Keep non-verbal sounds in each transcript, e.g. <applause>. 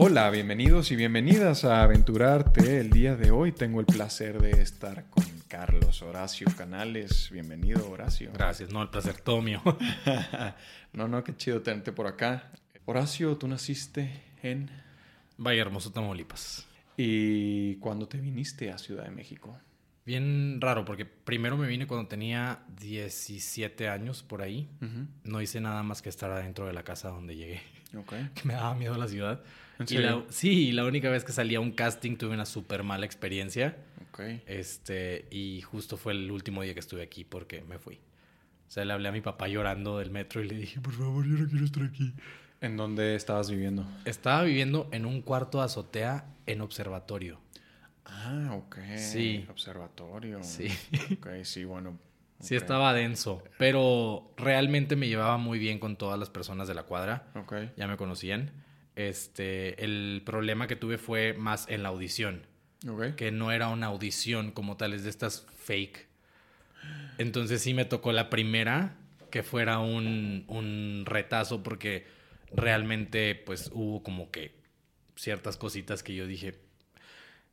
Hola, bienvenidos y bienvenidas a Aventurarte. El día de hoy tengo el placer de estar con Carlos Horacio Canales. Bienvenido, Horacio. Gracias, no, el placer todo mío. <laughs> no, no, qué chido tenerte por acá. Horacio, tú naciste en... Valle Hermoso, Tamaulipas. ¿Y cuándo te viniste a Ciudad de México? Bien raro, porque primero me vine cuando tenía 17 años por ahí. No hice nada más que estar adentro de la casa donde llegué. Okay. Que me daba miedo la ciudad. Y la, sí, la única vez que salí a un casting tuve una súper mala experiencia. Okay. Este, y justo fue el último día que estuve aquí porque me fui. O sea, le hablé a mi papá llorando del metro y le dije, por favor, yo no quiero estar aquí. ¿En dónde estabas viviendo? Estaba viviendo en un cuarto de azotea en observatorio. Ah, ok. Sí. Observatorio. Sí. Ok, sí, bueno. Sí, estaba denso, pero realmente me llevaba muy bien con todas las personas de la cuadra. Ok. Ya me conocían. Este, el problema que tuve fue más en la audición. Ok. Que no era una audición como tal, es de estas fake. Entonces sí me tocó la primera que fuera un, un retazo porque realmente pues hubo como que ciertas cositas que yo dije,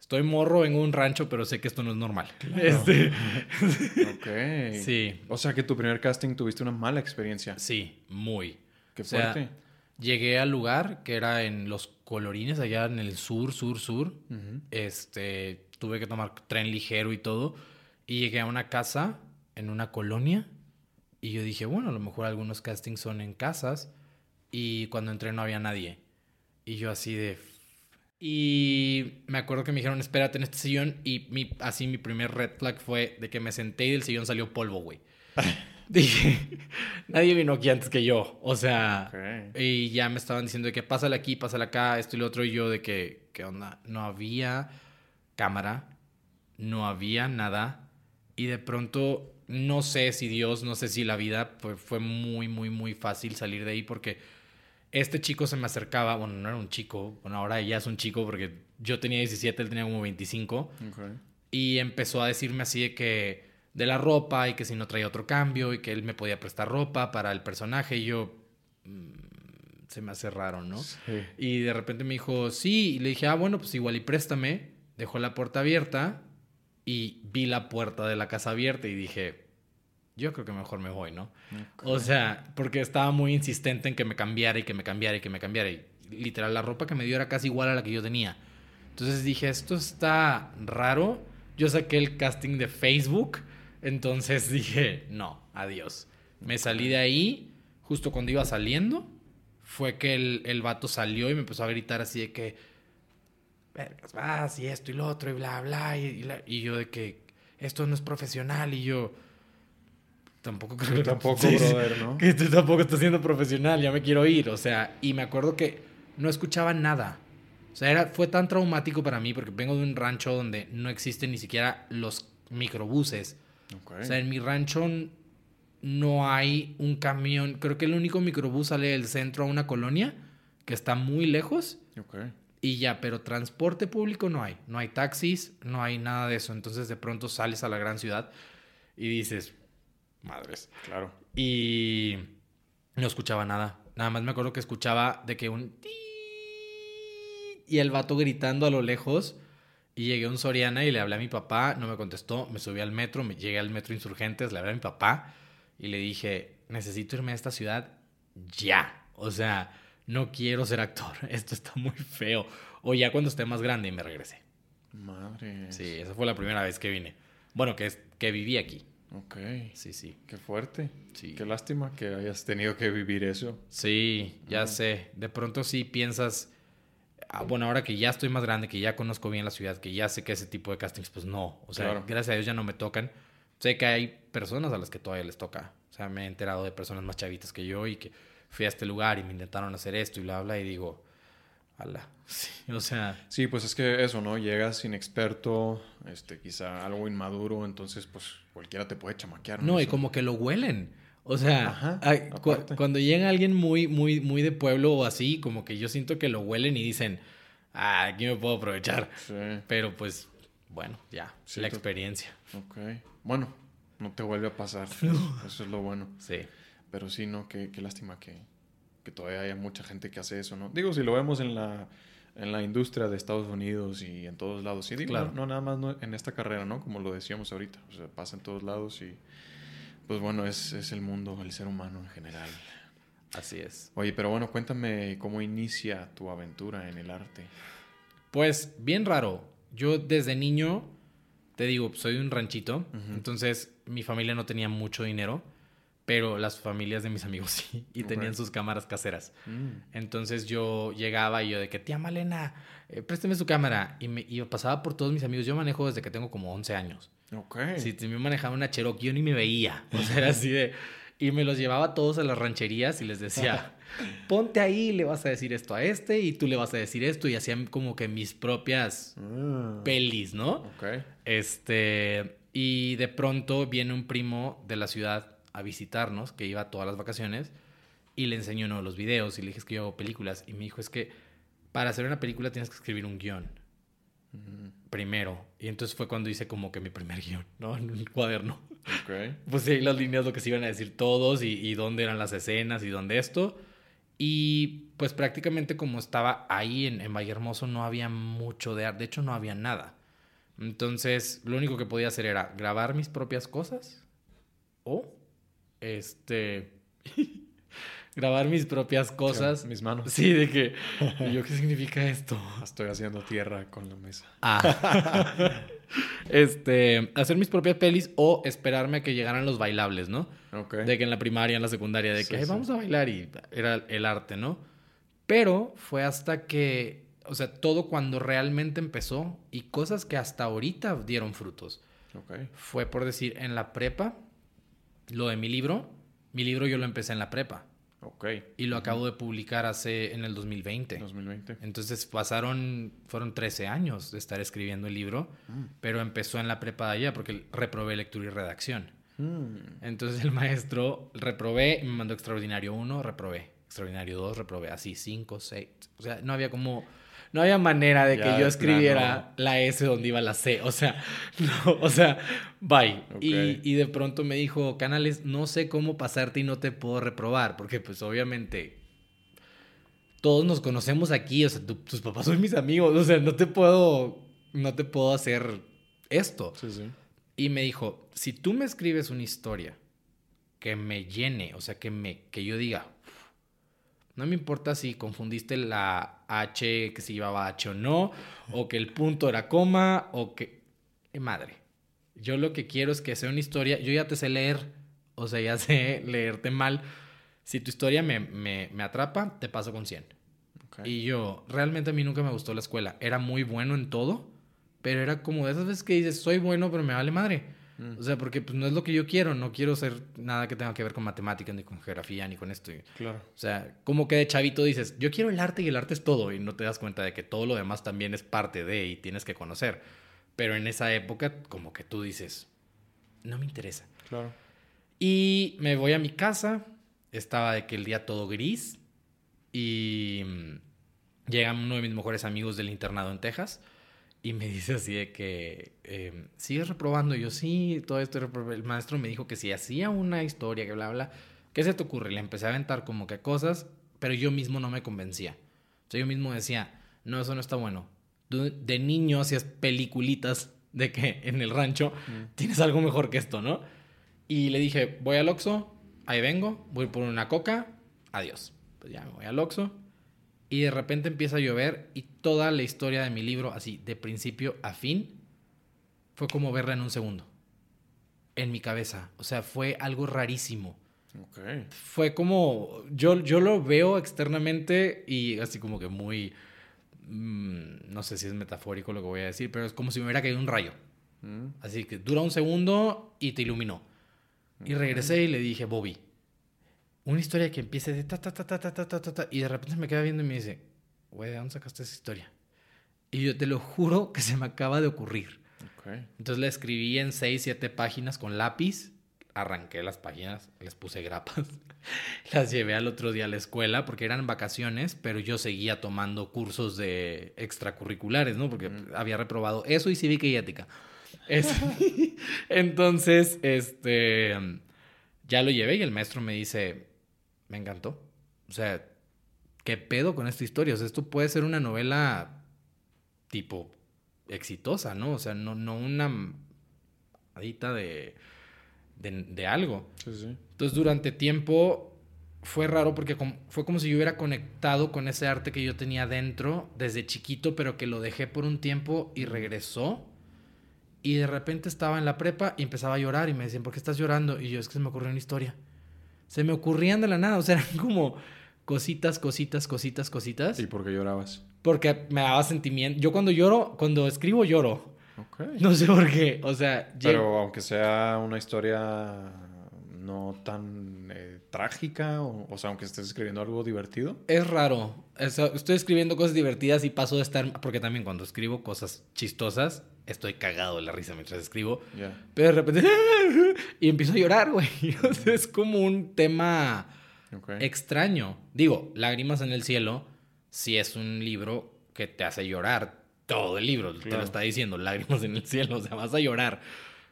estoy morro en un rancho, pero sé que esto no es normal. Este... ok. <laughs> Sí. O sea que tu primer casting tuviste una mala experiencia. Sí, muy. Qué O sea, fuerte. llegué al lugar que era en Los Colorines, allá en el sur, sur, sur. Ujú. Este, tuve que tomar tren ligero y todo. Y llegué a una casa en una colonia. Y yo dije, bueno, a lo mejor algunos castings son en casas. Y cuando entré no había nadie. Y yo así de... Y me acuerdo que me dijeron, espérate en este sillón. Y mi, así mi primer red flag fue de que me senté y del sillón salió polvo, güey. <laughs> Dije, nadie vino aquí antes que yo. O sea, y ya me estaban diciendo de que pásale aquí, pásale acá, esto y lo otro. Y yo de que, ¿qué onda? No había cámara, no había nada. Y de pronto, no sé si Dios, no sé si la vida, pues fue muy, muy, muy fácil salir de ahí porque este chico se me acercaba. Bueno, no era un chico, bueno, ahora ya es un chico porque yo tenía 17, él tenía como 25. Ok. Y empezó a decirme así de que de la ropa y que si no traía otro cambio y que él me podía prestar ropa para el personaje. Y yo, mm, se me hace raro, ¿no? Sí. Y de repente me dijo, sí. Y le dije, ah, bueno, pues igual y préstame. Dejó la puerta abierta y vi la puerta de la casa abierta y dije, yo creo que mejor me voy, ¿no? O sea, porque estaba muy insistente en que me cambiara y que me cambiara y que me cambiara. Y literal, la ropa que me dio era casi igual a la que yo tenía. Entonces dije, esto está raro. Yo saqué el casting de Facebook. Entonces <laughs> dije, no, adiós. Me salí de ahí. Justo cuando iba saliendo, fue que el, el vato salió y me empezó a gritar así de que, vergas, vas y esto y lo otro y bla, bla. Y, y la- y yo de que esto no es profesional. Y yo, tampoco creo que tampoco, Sí, brother, ¿no? que tú tampoco estás siendo profesional, ya me quiero ir. O sea, y me acuerdo que no escuchaba nada. O sea, era, fue tan traumático para mí porque vengo de un rancho donde no existen ni siquiera los microbuses. Ok. O sea, en mi rancho no hay un camión. Creo que el único microbús sale del centro a una colonia que está muy lejos Ok. y ya, pero transporte público no hay. No hay taxis, no hay nada de eso. Entonces de pronto sales a la gran ciudad y dices, madres. Claro. Y no escuchaba nada. Nada más me acuerdo que escuchaba de que un... Y el vato gritando a lo lejos. Y llegué a un Soriana y le hablé a mi papá. No me contestó. Me subí al metro. Me llegué al metro Insurgentes. Le hablé a mi papá. Y le dije, necesito irme a esta ciudad ya. O sea, no quiero ser actor. <laughs> Esto está muy feo. O ya cuando esté más grande y me regresé. Madre. Sí, esa fue la primera vez que vine. Bueno, que, es, que viví aquí. Ok. Sí, sí. Qué fuerte. Sí. Qué lástima que hayas tenido que vivir eso. Sí, ya Ajá. sé. De pronto sí piensas, ah, bueno, ahora que ya estoy más grande, que ya conozco bien la ciudad, que ya sé que ese tipo de castings, pues no. O sea, Claro. gracias a Dios ya no me tocan. Sé que hay personas a las que todavía les toca. O sea, me he enterado de personas más chavitas que yo y que fui a este lugar y me intentaron hacer esto y bla, bla, y digo, ala. Sí, o sea, Sí, pues es que eso, ¿no? Llegas inexperto, este, quizá algo inmaduro, entonces pues cualquiera te puede chamaquear. no, y Eso. como que lo huelen. O sea, Ajá, ay, cu- aparte. cuando llega alguien muy, muy, muy de pueblo o así, como que yo siento que lo huelen y dicen, ah, aquí me puedo aprovechar. Sí, Pero pues, bueno, ya, Sí, la experiencia. ok. Bueno, no te vuelve a pasar. <laughs> Eso es lo bueno. Sí. Pero sí, ¿no? Qué, qué lástima que, que todavía haya mucha gente que hace eso, ¿no? Digo, si lo vemos en la en la industria de Estados Unidos y en todos lados. Sí, digo, Claro. no, no nada más no en esta carrera, ¿no? Como lo decíamos ahorita. O sea, pasa en todos lados y pues bueno, es, es el mundo, el ser humano en general. Así es. Oye, pero bueno, cuéntame cómo inicia tu aventura en el arte. Pues bien raro. Yo desde niño, te digo, soy un ranchito, entonces mi familia no tenía mucho dinero, pero las familias de mis amigos <laughs> sí, y tenían sus cámaras caseras. Mm, Entonces yo llegaba y yo de que, tía Malena, eh, présteme su cámara. Y, me, y yo pasaba por todos mis amigos. Yo manejo desde que tengo como 11 años. Ok. Si te- me manejaba una Cherokee, yo ni me veía. O sea, era así de... Y me los llevaba todos a las rancherías y les decía, <laughs> ponte ahí, le vas a decir esto a este y tú le vas a decir esto. Y hacían como que mis propias Ah, pelis, ¿no? ok. Este, y de pronto viene un primo de la ciudad a visitarnos, que iba todas las vacaciones, y le enseñó uno de los videos y le dije es que yo hago películas. Y me dijo es que para hacer una película tienes que escribir un guion Mm, primero. Y entonces fue cuando hice como que mi primer guion, ¿no? En un cuaderno. Ok. <laughs> Puse ahí las líneas, lo que se iban a decir todos y, y dónde eran las escenas y dónde esto. Y pues prácticamente como estaba ahí en, en Valle Hermoso no había mucho de arte, de hecho no había nada. Entonces lo único que podía hacer era grabar mis propias cosas o este <laughs> grabar mis propias cosas. Mis manos. Sí, de que ¿y <laughs> yo qué significa esto? Estoy haciendo tierra con la mesa. Ah. <laughs> este, hacer mis propias pelis o esperarme a que llegaran los bailables, ¿no? De que en la primaria, en la secundaria, de Sí, que "Ay, sí. vamos a bailar y era el arte, ¿no? Pero fue hasta que, o sea, todo cuando realmente empezó y cosas que hasta ahorita dieron frutos. Ok. Fue por decir, en la prepa, lo de mi libro, mi libro yo lo empecé en la prepa Ok. y lo acabo de publicar hace en el 2020. 2020. Entonces pasaron, fueron 13 años de estar escribiendo el libro, pero empezó en la prepa de allá porque reprobé lectura y redacción. Mm, Entonces el maestro reprobé y me mandó extraordinario 1, reprobé. Extraordinario 2, reprobé. Así 5, 6. O sea, no había como... No había manera de que yo escribiera plano. la S donde iba la C. O sea, <laughs> no, o sea, bye. Y, y de pronto me dijo, Canales, no sé cómo pasarte y no te puedo reprobar. Porque pues obviamente todos nos conocemos aquí. O sea, tu- tus papás son mis amigos. O sea, no te puedo... No te puedo hacer esto. Sí, sí. Y me dijo, si tú me escribes una historia que me llene, o sea, que, me, que yo diga, no me importa si confundiste la H, que se llevaba H o no, o que el punto era coma, o que... ¡Eh, madre! Yo lo que quiero es que sea una historia, yo ya te sé leer, o sea, ya sé <laughs> leerte mal. Si tu historia me, me, me atrapa, te paso con 100. Ok. Y yo, realmente a mí nunca me gustó la escuela. Era muy bueno en todo, pero era como de esas veces que dices, soy bueno, pero me vale madre. Mm, O sea, porque pues, no es lo que yo quiero. No quiero ser nada que tenga que ver con matemáticas, ni con geografía, ni con esto. Claro. O sea, como que de chavito dices, yo quiero el arte y el arte es todo. Y no te das cuenta de que todo lo demás también es parte de y tienes que conocer. Pero en esa época, como que tú dices, no me interesa. Claro. Y me voy a mi casa. Estaba de que el día todo gris. Y mm, llega uno de mis mejores amigos del internado en Texas. Y me dice así de que, eh, ¿sigues reprobando? Y yo, sí, todo esto. reprobé". El maestro me dijo que si hacía una historia, que bla, bla, ¿qué se te ocurre? Le empecé a aventar como que cosas, pero yo mismo no me convencía. O sea, yo mismo decía, no, eso no está bueno. Tú de niño hacías peliculitas de que en el rancho tienes algo mejor que esto, ¿no? Y le dije, voy al Oxxo, ahí vengo, voy por una coca, adiós. Pues ya me voy al Oxxo. Y de repente empieza a llover y toda la historia de mi libro, así, de principio a fin, fue como verla en un segundo. En mi cabeza. O sea, fue algo rarísimo. Ok. Fue como, yo, yo lo veo externamente y así como que muy, mm, no sé si es metafórico lo que voy a decir, pero es como si me hubiera caído un rayo. Mm, Así que dura un segundo y te iluminó. Y regresé y le dije, Bobby, una historia que empiece de ta, ta, ta, ta, ta, ta, ta, ta, ta, y de repente me queda viendo y me dice, güey, ¿de dónde sacaste esa historia? Y yo te lo juro que se me acaba de ocurrir. ok. Entonces la escribí en 6, 7 páginas con lápiz, arranqué las páginas, les puse grapas, <laughs> las llevé al otro día a la escuela porque eran vacaciones, pero yo seguía tomando cursos de extracurriculares, ¿no? Porque había reprobado eso y cívica y ética. <laughs> Es- Entonces, este, ya lo llevé y el maestro me dice, me encantó. O sea, ¿qué pedo con esta historia? O sea, esto puede ser una novela tipo exitosa, ¿no? O sea, no, no una adita de, de, de algo. Sí, sí. Entonces, durante tiempo fue raro porque como- fue como si yo hubiera conectado con ese arte que yo tenía dentro desde chiquito, pero que lo dejé por un tiempo y regresó. Y de repente estaba en la prepa y empezaba a llorar y me decían, ¿por qué estás llorando? Y yo, es que se me ocurrió una historia. Se me ocurrían de la nada, o sea, <laughs> eran como cositas, cositas, cositas, cositas. ¿Y por qué llorabas? Porque me daba sentimiento. Yo cuando lloro, cuando escribo lloro. Ok. No sé por qué. O sea, Pero aunque sea una historia no tan eh, trágica, o, o sea, aunque estés escribiendo algo divertido. Es raro. Estoy escribiendo cosas divertidas y paso de estar. Porque también cuando escribo cosas chistosas, estoy cagado de la risa mientras escribo. Pero de repente. <laughs> Y empiezo a llorar, güey. <laughs> Es como un tema extraño. Digo, Lágrimas en el Cielo, si es un libro que te hace llorar. Todo el libro te lo está diciendo, Lágrimas en el Cielo. <laughs> O sea, vas a llorar.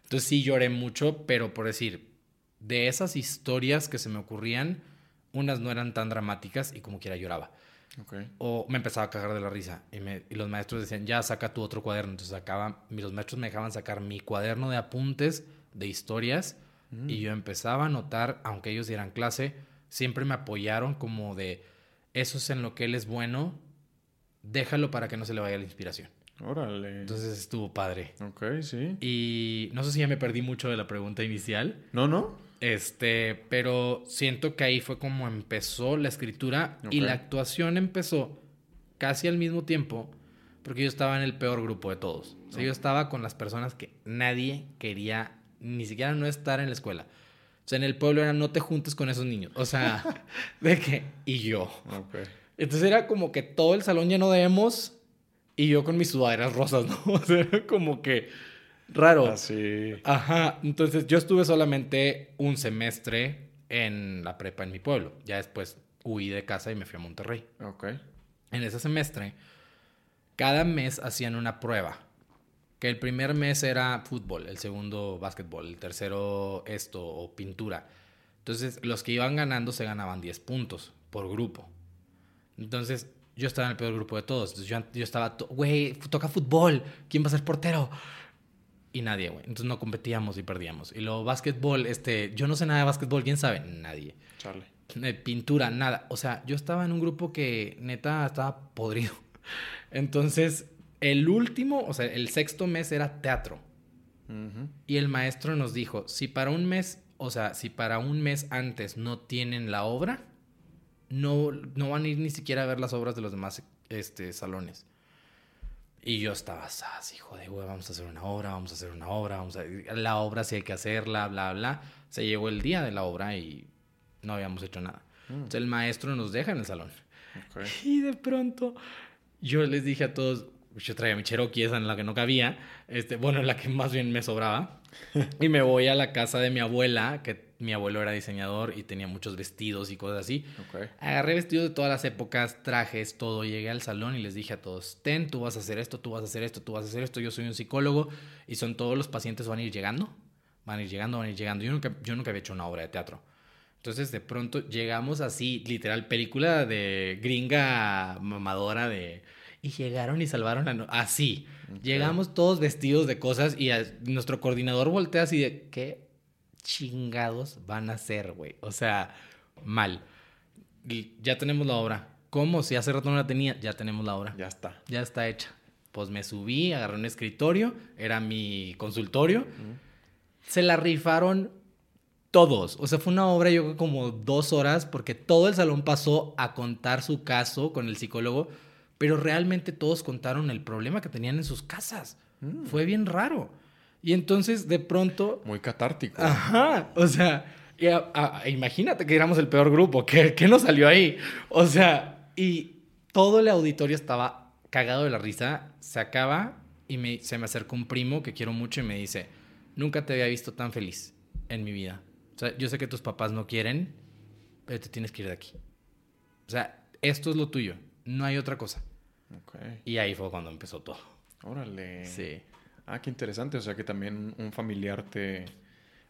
Entonces sí lloré mucho, pero por decir, de esas historias que se me ocurrían, unas no eran tan dramáticas y como quiera lloraba. Ok. O me empezaba a cagar de la risa. Y, me- y los maestros decían, ya saca tu otro cuaderno. Entonces sacaba, los maestros me dejaban sacar mi cuaderno de apuntes de historias. Mm. Y yo empezaba a notar, aunque ellos dieran clase, siempre me apoyaron como de, eso es en lo que él es bueno, déjalo para que no se le vaya la inspiración. Órale. Entonces estuvo padre. ok, sí. Y no sé si ya me perdí mucho de la pregunta inicial. No, no. Este, pero siento que ahí fue como empezó la escritura y la actuación empezó casi al mismo tiempo, porque yo estaba en el peor grupo de todos. O sea, yo estaba con las personas que nadie quería ni siquiera no estar en la escuela. O sea, en el pueblo era no te juntes con esos niños. O sea, <laughs> de que y yo. Entonces era como que todo el salón lleno de emos y yo con mis sudaderas rosas, ¿no? <laughs> O sea, era como que raro. Así. Ajá, entonces yo estuve solamente un semestre en la prepa en mi pueblo. Ya después huí de casa y me fui a Monterrey. Ok. En ese semestre, cada mes hacían una prueba. Que el primer mes era fútbol, el segundo básquetbol, el tercero esto o pintura. Entonces los que iban ganando se ganaban 10 puntos por grupo. Entonces yo estaba en el peor grupo de todos. Entonces yo, yo estaba, güey, toca fútbol, ¿quién va a ser portero? Y nadie, güey. Entonces no competíamos y perdíamos. Y luego básquetbol, este, yo no sé nada de básquetbol, ¿quién sabe? Nadie. Charlie. Pintura, nada. O sea, yo estaba en un grupo que neta estaba podrido. <laughs> Entonces, el último, o sea, el sexto mes era teatro. Y el maestro nos dijo, si para un mes, o sea, si para un mes antes no tienen la obra, no, no van a ir ni siquiera a ver las obras de los demás este, salones. Y yo estaba así, hijo de güey, vamos a hacer una obra, vamos a hacer una obra, vamos a... La obra sí hay que hacerla, bla, bla. Se llegó el día de la obra y no habíamos hecho nada. Mm. Entonces el maestro nos deja en el salón. Ok. Y de pronto yo les dije a todos, yo traía mi Cherokee, esa en la que no cabía, este, bueno, en la que más bien me sobraba, <laughs> y me voy a la casa de mi abuela, que mi abuelo era diseñador y tenía muchos vestidos y cosas así. Agarré vestidos de todas las épocas, trajes, todo. Llegué al salón y les dije a todos, ten, tú vas a hacer esto, tú vas a hacer esto, tú vas a hacer esto. Yo soy un psicólogo y son todos los pacientes van a ir llegando, van a ir llegando, van a ir llegando. Yo nunca, yo nunca había hecho una obra de teatro. Entonces de pronto llegamos así, literal, película de gringa mamadora de... Y llegaron y salvaron la... no- Así. Llegamos todos vestidos de cosas y a- nuestro coordinador voltea así de... ¿Qué chingados van a hacer, güey? O sea, mal. Ya tenemos la obra. ¿Cómo? Si hace rato no la tenía, ya tenemos la obra. Ya está. Ya está hecha. Pues me subí, agarré un escritorio, era mi consultorio. Se la rifaron todos. O sea, fue una obra, yo creo, como dos horas, porque todo el salón pasó a contar su caso con el psicólogo, pero realmente todos contaron el problema que tenían en sus casas. Mm. Fue bien raro. Y entonces, de pronto, Muy catártico. Ajá, o sea, y a- a- imagínate que éramos el peor grupo, ¿qué, qué nos salió ahí? O sea, y todo el auditorio estaba cagado de la risa, se acaba y me, se me acercó un primo que quiero mucho y me dice, nunca te había visto tan feliz en mi vida. O sea, yo sé que tus papás no quieren, pero te tienes que ir de aquí. O sea, esto es lo tuyo, no hay otra cosa. Ok. Y ahí fue cuando empezó todo. Órale. Sí. Ah, qué interesante. O sea que también un familiar te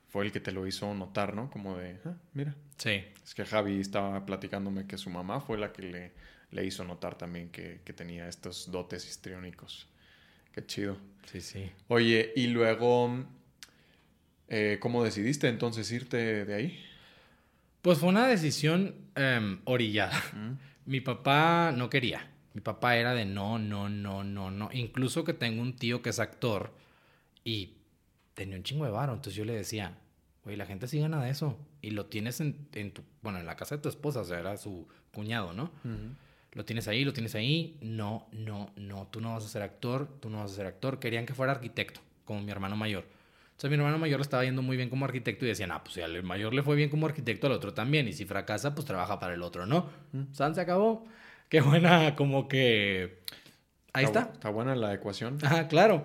fue el que te lo hizo notar, ¿no? Como de, ah, mira. Sí. Es que Javi estaba platicándome que su mamá fue la que le, le hizo notar también que, que tenía estos dotes histriónicos. Qué chido. Sí, sí. Oye, y luego, eh, ¿cómo decidiste entonces irte de ahí? Pues fue una decisión em, orillada. Mm. Mi papá no quería. Mi papá era de no, no, no, no, no. Incluso que tengo un tío que es actor y tenía un chingo de varo. Entonces yo le decía, güey, la gente sí gana de eso. Y lo tienes en, en tu, bueno, en la casa de tu esposa, o sea, era su cuñado, ¿no? Lo tienes ahí, lo tienes ahí. No, no, no, tú no vas a ser actor, tú no vas a ser actor. Querían que fuera arquitecto, como mi hermano mayor. Entonces mi hermano mayor le estaba yendo muy bien como arquitecto y decían, ah, pues si al mayor le fue bien como arquitecto, al otro también. Y si fracasa, pues trabaja para el otro, ¿no? San se acabó. Qué buena, como que... Ahí está. Está buena la ecuación. Ajá, claro.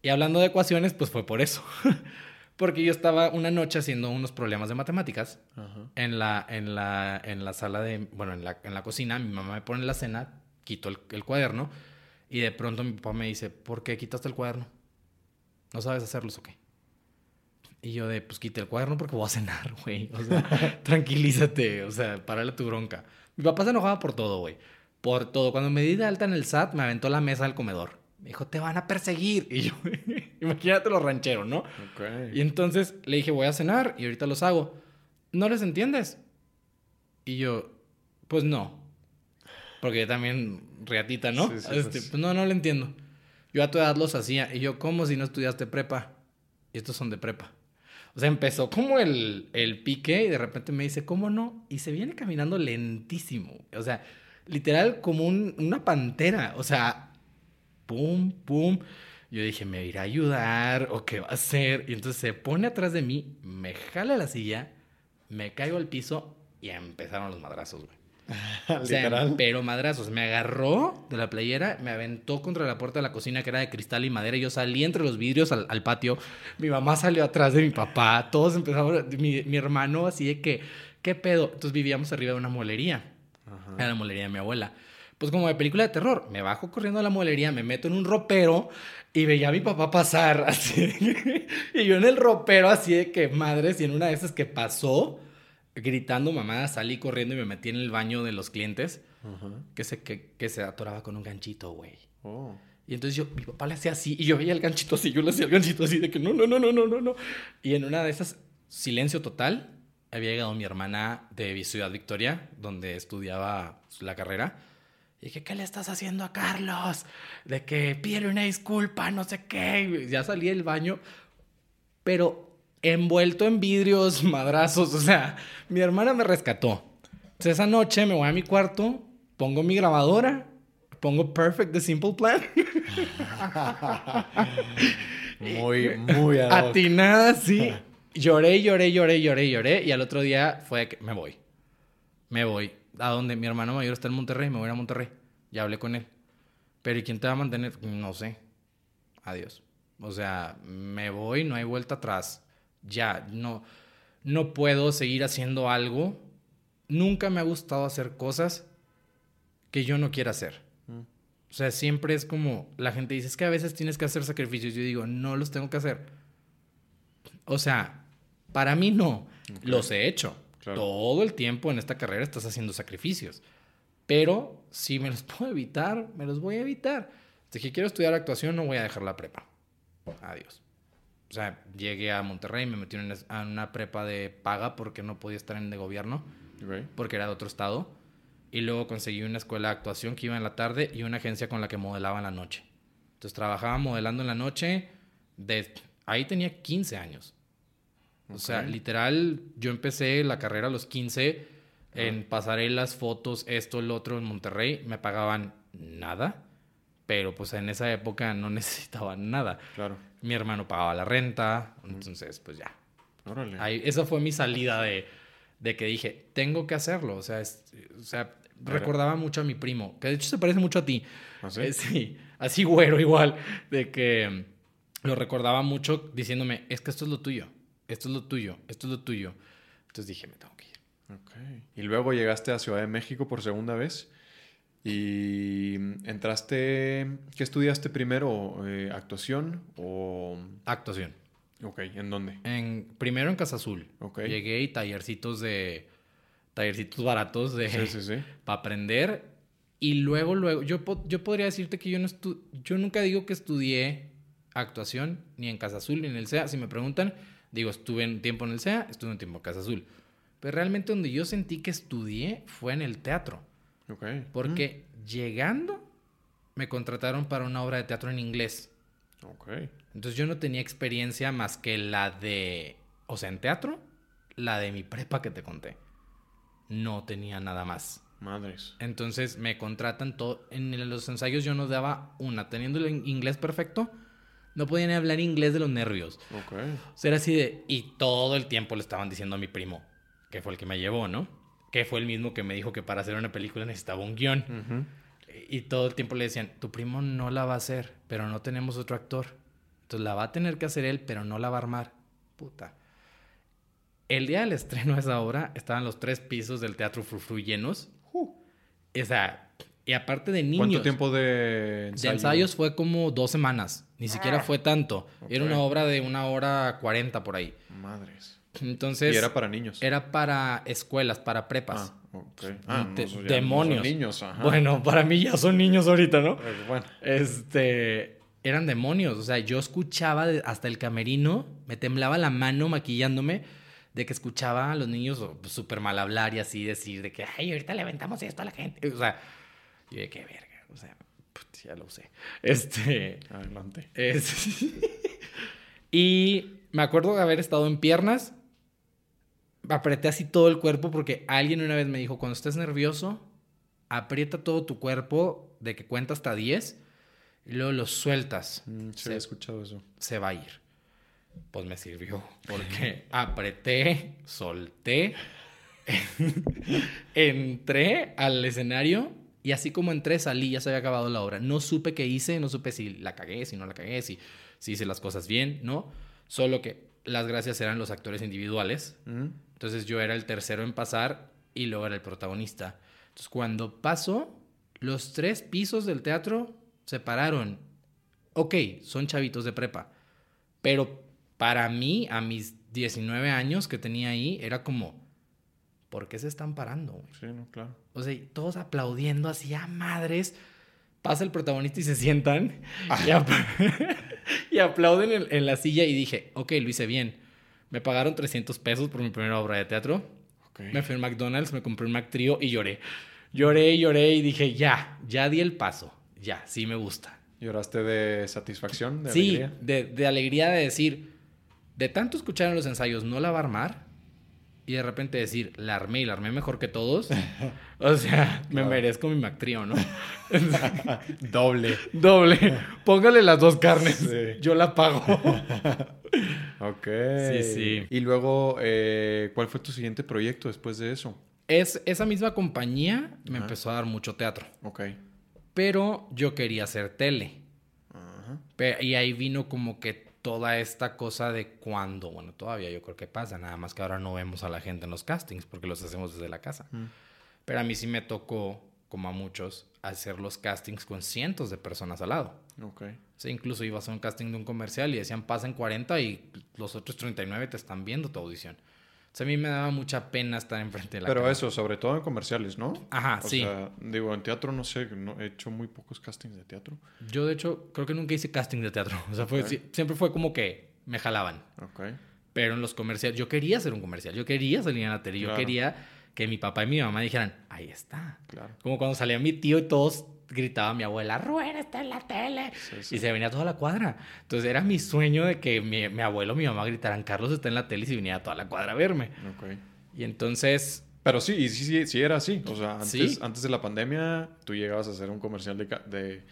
Y hablando de ecuaciones, pues fue por eso. <laughs> Porque yo estaba una noche haciendo unos problemas de matemáticas Ajá. en la, en la, en la sala de, bueno, en la, en la cocina, mi mamá me pone la cena, quito el, el cuaderno y de pronto mi papá me dice, ¿por qué quitaste el cuaderno? ¿No sabes hacerlos o qué? Y yo de, pues quité el cuaderno porque voy a cenar, <laughs> güey. O sea, <laughs> tranquilízate, o sea, párale tu bronca. Mi papá se enojaba por todo, güey. Por todo. Cuando me di de alta en el SAT, me aventó la mesa al comedor. Me dijo, te van a perseguir. Y yo, <laughs> imagínate los rancheros, ¿no? Ok. Y entonces le dije, voy a cenar y ahorita los hago. ¿No les entiendes? Y yo, pues no. Porque yo también, riatita, ¿no? Sí, sí, Este, pues. pues no, no lo entiendo. Yo a tu edad los hacía. Y yo, ¿cómo si no estudiaste prepa? Y estos son de prepa. O sea, empezó como el, el pique y de repente me dice, ¿cómo no? Y se viene caminando lentísimo. O sea, literal como un- una pantera. O sea, pum, pum. Yo dije, ¿me irá a ayudar o qué va a hacer? Y entonces se pone atrás de mí, me jala la silla, me caigo al piso y empezaron los madrazos, güey. <laughs> O sea, Literal. pero madrazos. Me agarró de la playera, me aventó contra la puerta de la cocina que era de cristal y madera. y Yo salí entre los vidrios al, al patio. Mi mamá salió atrás de mi papá. Todos empezaron. Mi, mi hermano así de que, ¿qué pedo? Entonces vivíamos arriba de una molería. Ajá. Era la molería de mi abuela. Pues como de película de terror, me bajo corriendo a la molería, me meto en un ropero y veía a mi papá pasar <laughs> así. y yo en el ropero así de que madres y en una de esas que pasó gritando mamá, salí corriendo y me metí en el baño de los clientes Ajá. que se, que, que se atoraba con un ganchito, güey. Oh. Y entonces yo, mi papá le hacía así y yo veía el ganchito así, yo le hacía el ganchito así de que no, no, no, no, no, no, no. Y en una de esas, silencio total, había llegado mi hermana de Ciudad Victoria, donde estudiaba la carrera. Y dije, ¿qué le estás haciendo a Carlos? De que pide una disculpa, no sé qué. Y ya salí del baño, pero envuelto en vidrios, <laughs> madrazos. O sea, mi hermana me rescató. Entonces esa noche me voy a mi cuarto, pongo mi grabadora, pongo Perfect The Simple Plan. <laughs> Muy, muy. Atinada, sí. <laughs> Lloré, lloré, lloré, lloré, lloré. Y al otro día fue que me voy. Me voy. ¿A dónde? Mi hermano mayor está en Monterrey. Me voy a Monterrey. Ya hablé con él. Pero ¿y quién te va a mantener? No sé. Adiós. O sea, me voy, no hay vuelta atrás. Ya, no, no puedo seguir haciendo algo. Nunca me ha gustado hacer cosas que yo no quiera hacer. Mm. O sea, siempre es como, la gente dice, es que a veces tienes que hacer sacrificios. Yo digo, no los tengo que hacer. O sea, para mí no. Los he hecho. Claro. Todo el tiempo en esta carrera estás haciendo sacrificios. Pero si me los <laughs> puedo evitar, me los voy a evitar. Si quiero estudiar actuación, no voy a dejar la prepa. Adiós. O sea, llegué a Monterrey, me metí en una, prepa de paga porque no podía estar en de gobierno porque era de otro estado. Y luego conseguí una escuela de actuación que iba en la tarde y una agencia con la que modelaba en la noche. Entonces trabajaba modelando en la noche. De, ahí tenía 15 años. O sea, literal, yo empecé la carrera a los 15 en pasarelas, fotos, esto, el otro en Monterrey. Me pagaban nada, pero pues en esa época no <laughs> necesitaban nada. Claro. Mi hermano pagaba la renta, entonces pues ya, Órale. Ahí- esa fue mi salida de, de que dije, tengo que hacerlo. O sea, es- o sea recordaba mucho a mi primo, que de hecho se parece mucho a ti. ¿Ah, sí? Eh, sí, así güero igual, de que lo recordaba mucho diciéndome, es que esto es lo tuyo, esto es lo tuyo, esto es lo tuyo. Entonces dije, me tengo que ir. Ok. Y luego llegaste a Ciudad de México por segunda vez y entraste, ¿qué estudiaste primero? Eh, ¿Actuación o Actuación. Ok, ¿en dónde? En, primero en Casa Azul. Ok. Llegué y tallercitos de... Tallercitos baratos de... Sí, sí, sí. Para aprender. Y luego, luego... Yo, yo podría decirte que yo no estu- Yo nunca digo que estudié actuación ni en Casa Azul ni en el SEA. Si me preguntan, digo, estuve un tiempo en el SEA, estuve un tiempo en Casa Azul. Pero realmente donde yo sentí que estudié fue en el teatro. Porque llegando me contrataron para una obra de teatro en inglés. Mm, Ok. Entonces yo no tenía experiencia más que la de, o sea, en teatro, la de mi prepa que te conté. No tenía nada más. Madres. Entonces me contratan todo. En los ensayos yo no daba una. Teniendo el in- inglés perfecto, no podía ni hablar inglés de los nervios. Ok. O sea, era así de. Y todo el tiempo le estaban diciendo a mi primo, que fue el que me llevó, ¿no? Que fue el mismo que me dijo que para hacer una película necesitaba un guion. Y todo el tiempo le decían, tu primo no la va a hacer, pero no tenemos otro actor. Entonces la va a tener que hacer él, pero no la va a armar. Puta. El día del estreno de esa obra estaban los tres pisos del Teatro Frufru llenos. O sea, y aparte de niños. ¿Cuánto tiempo de De ensayo? ensayos fue como dos semanas. Ni siquiera fue tanto. Era una obra de una hora cuarenta por ahí. Madres. Entonces. y era para niños. era para escuelas, para prepas. Ah, ok. Ah, no, no son demonios. niños, ajá. Bueno, para mí ya son niños ahorita, ¿no? Eh, bueno. Este, eran demonios. O sea, yo escuchaba hasta el camerino, me temblaba la mano maquillándome de que escuchaba a los niños pues, súper mal hablar y así decir de que, ay, ahorita le aventamos esto a la gente. O sea, yo de qué verga. O sea, ya lo sé. Este, Adelante. es- <laughs> y me acuerdo de haber estado en piernas. Apreté así todo el cuerpo porque alguien una vez me dijo, cuando estés nervioso, aprieta todo tu cuerpo de que cuenta hasta 10 y luego lo sueltas. Mm, Se- he escuchado eso. Se va a ir. Pues me sirvió <laughs> porque apreté, solté, <laughs> entré al escenario y así como entré salí, ya se había acabado la obra. No supe qué hice, no supe si la cagué, si no la cagué, si, si hice las cosas bien, ¿no? Solo que las gracias eran los actores individuales. Mm, Entonces yo era el tercero en pasar y luego era el protagonista. Entonces cuando pasó, los tres pisos del teatro se pararon. Ok, son chavitos de prepa. Pero para mí, a mis 19 años que tenía ahí, era como, ¿por qué se están parando? güey? Sí, no, claro. O sea, todos aplaudiendo así a madres. Pasa el protagonista y se sientan y, apl- <laughs> y aplauden en, en la silla y dije, ok, lo hice bien. Me pagaron 300 pesos por mi primera obra de teatro. Ok. Me fui al McDonald's, me compré un Mac Trio y lloré. Lloré, lloré y dije, ya, ya di el paso. Ya, sí me gusta. ¿Lloraste de satisfacción? ¿De sí, alegría? de, de alegría de decir, de tanto escuchar en los ensayos, no la va a armar. Y de repente decir, la armé y la armé mejor que todos. <laughs> o sea, me Claro. merezco mi Mac Trio, ¿no? <laughs> Doble. Doble. Póngale las dos carnes. Sí. Yo la pago. <laughs> Ok. Sí, sí. Y luego, eh, ¿cuál fue tu siguiente proyecto después de eso? es, esa misma compañía me Ajá. empezó a dar mucho teatro. Ok. Pero yo quería hacer tele. Ajá. Y ahí vino como que toda esta cosa de cuando, bueno, todavía yo creo que pasa, nada más que ahora no vemos a la gente en los castings porque los hacemos desde la casa. Mm. Pero a mí sí me tocó, como a muchos, hacer los castings con cientos de personas al lado. Ok. O sea, incluso ibas a un casting de un comercial y decían pasen 40 y los otros 39 te están viendo tu audición. O sea, a mí me daba mucha pena estar enfrente de la Pero cámara. eso, sobre todo en comerciales, ¿no? Ajá, O sí. sea, digo, en teatro no sé, no, he hecho muy pocos castings de teatro. Yo, de hecho, creo que nunca hice casting de teatro. O sea, fue, Ok. sí- siempre fue como que me jalaban. Ok. Pero en los comerciales, yo quería hacer un comercial, yo quería salir en la tele, yo Claro. quería que mi papá y mi mamá dijeran, ahí está. Claro. Como cuando salía mi tío y todos gritaban mi abuela, Rubén está en la tele. Sí, sí. Y se venía toda la cuadra. Entonces era mi sueño de que mi, mi abuelo o mi mamá gritaran, Carlos está en la tele y se viniera toda la cuadra a verme. Ok. Y entonces, Pero sí, y sí, sí, sí era así. O sea, antes, Sí. antes de la pandemia, tú llegabas a hacer un comercial de,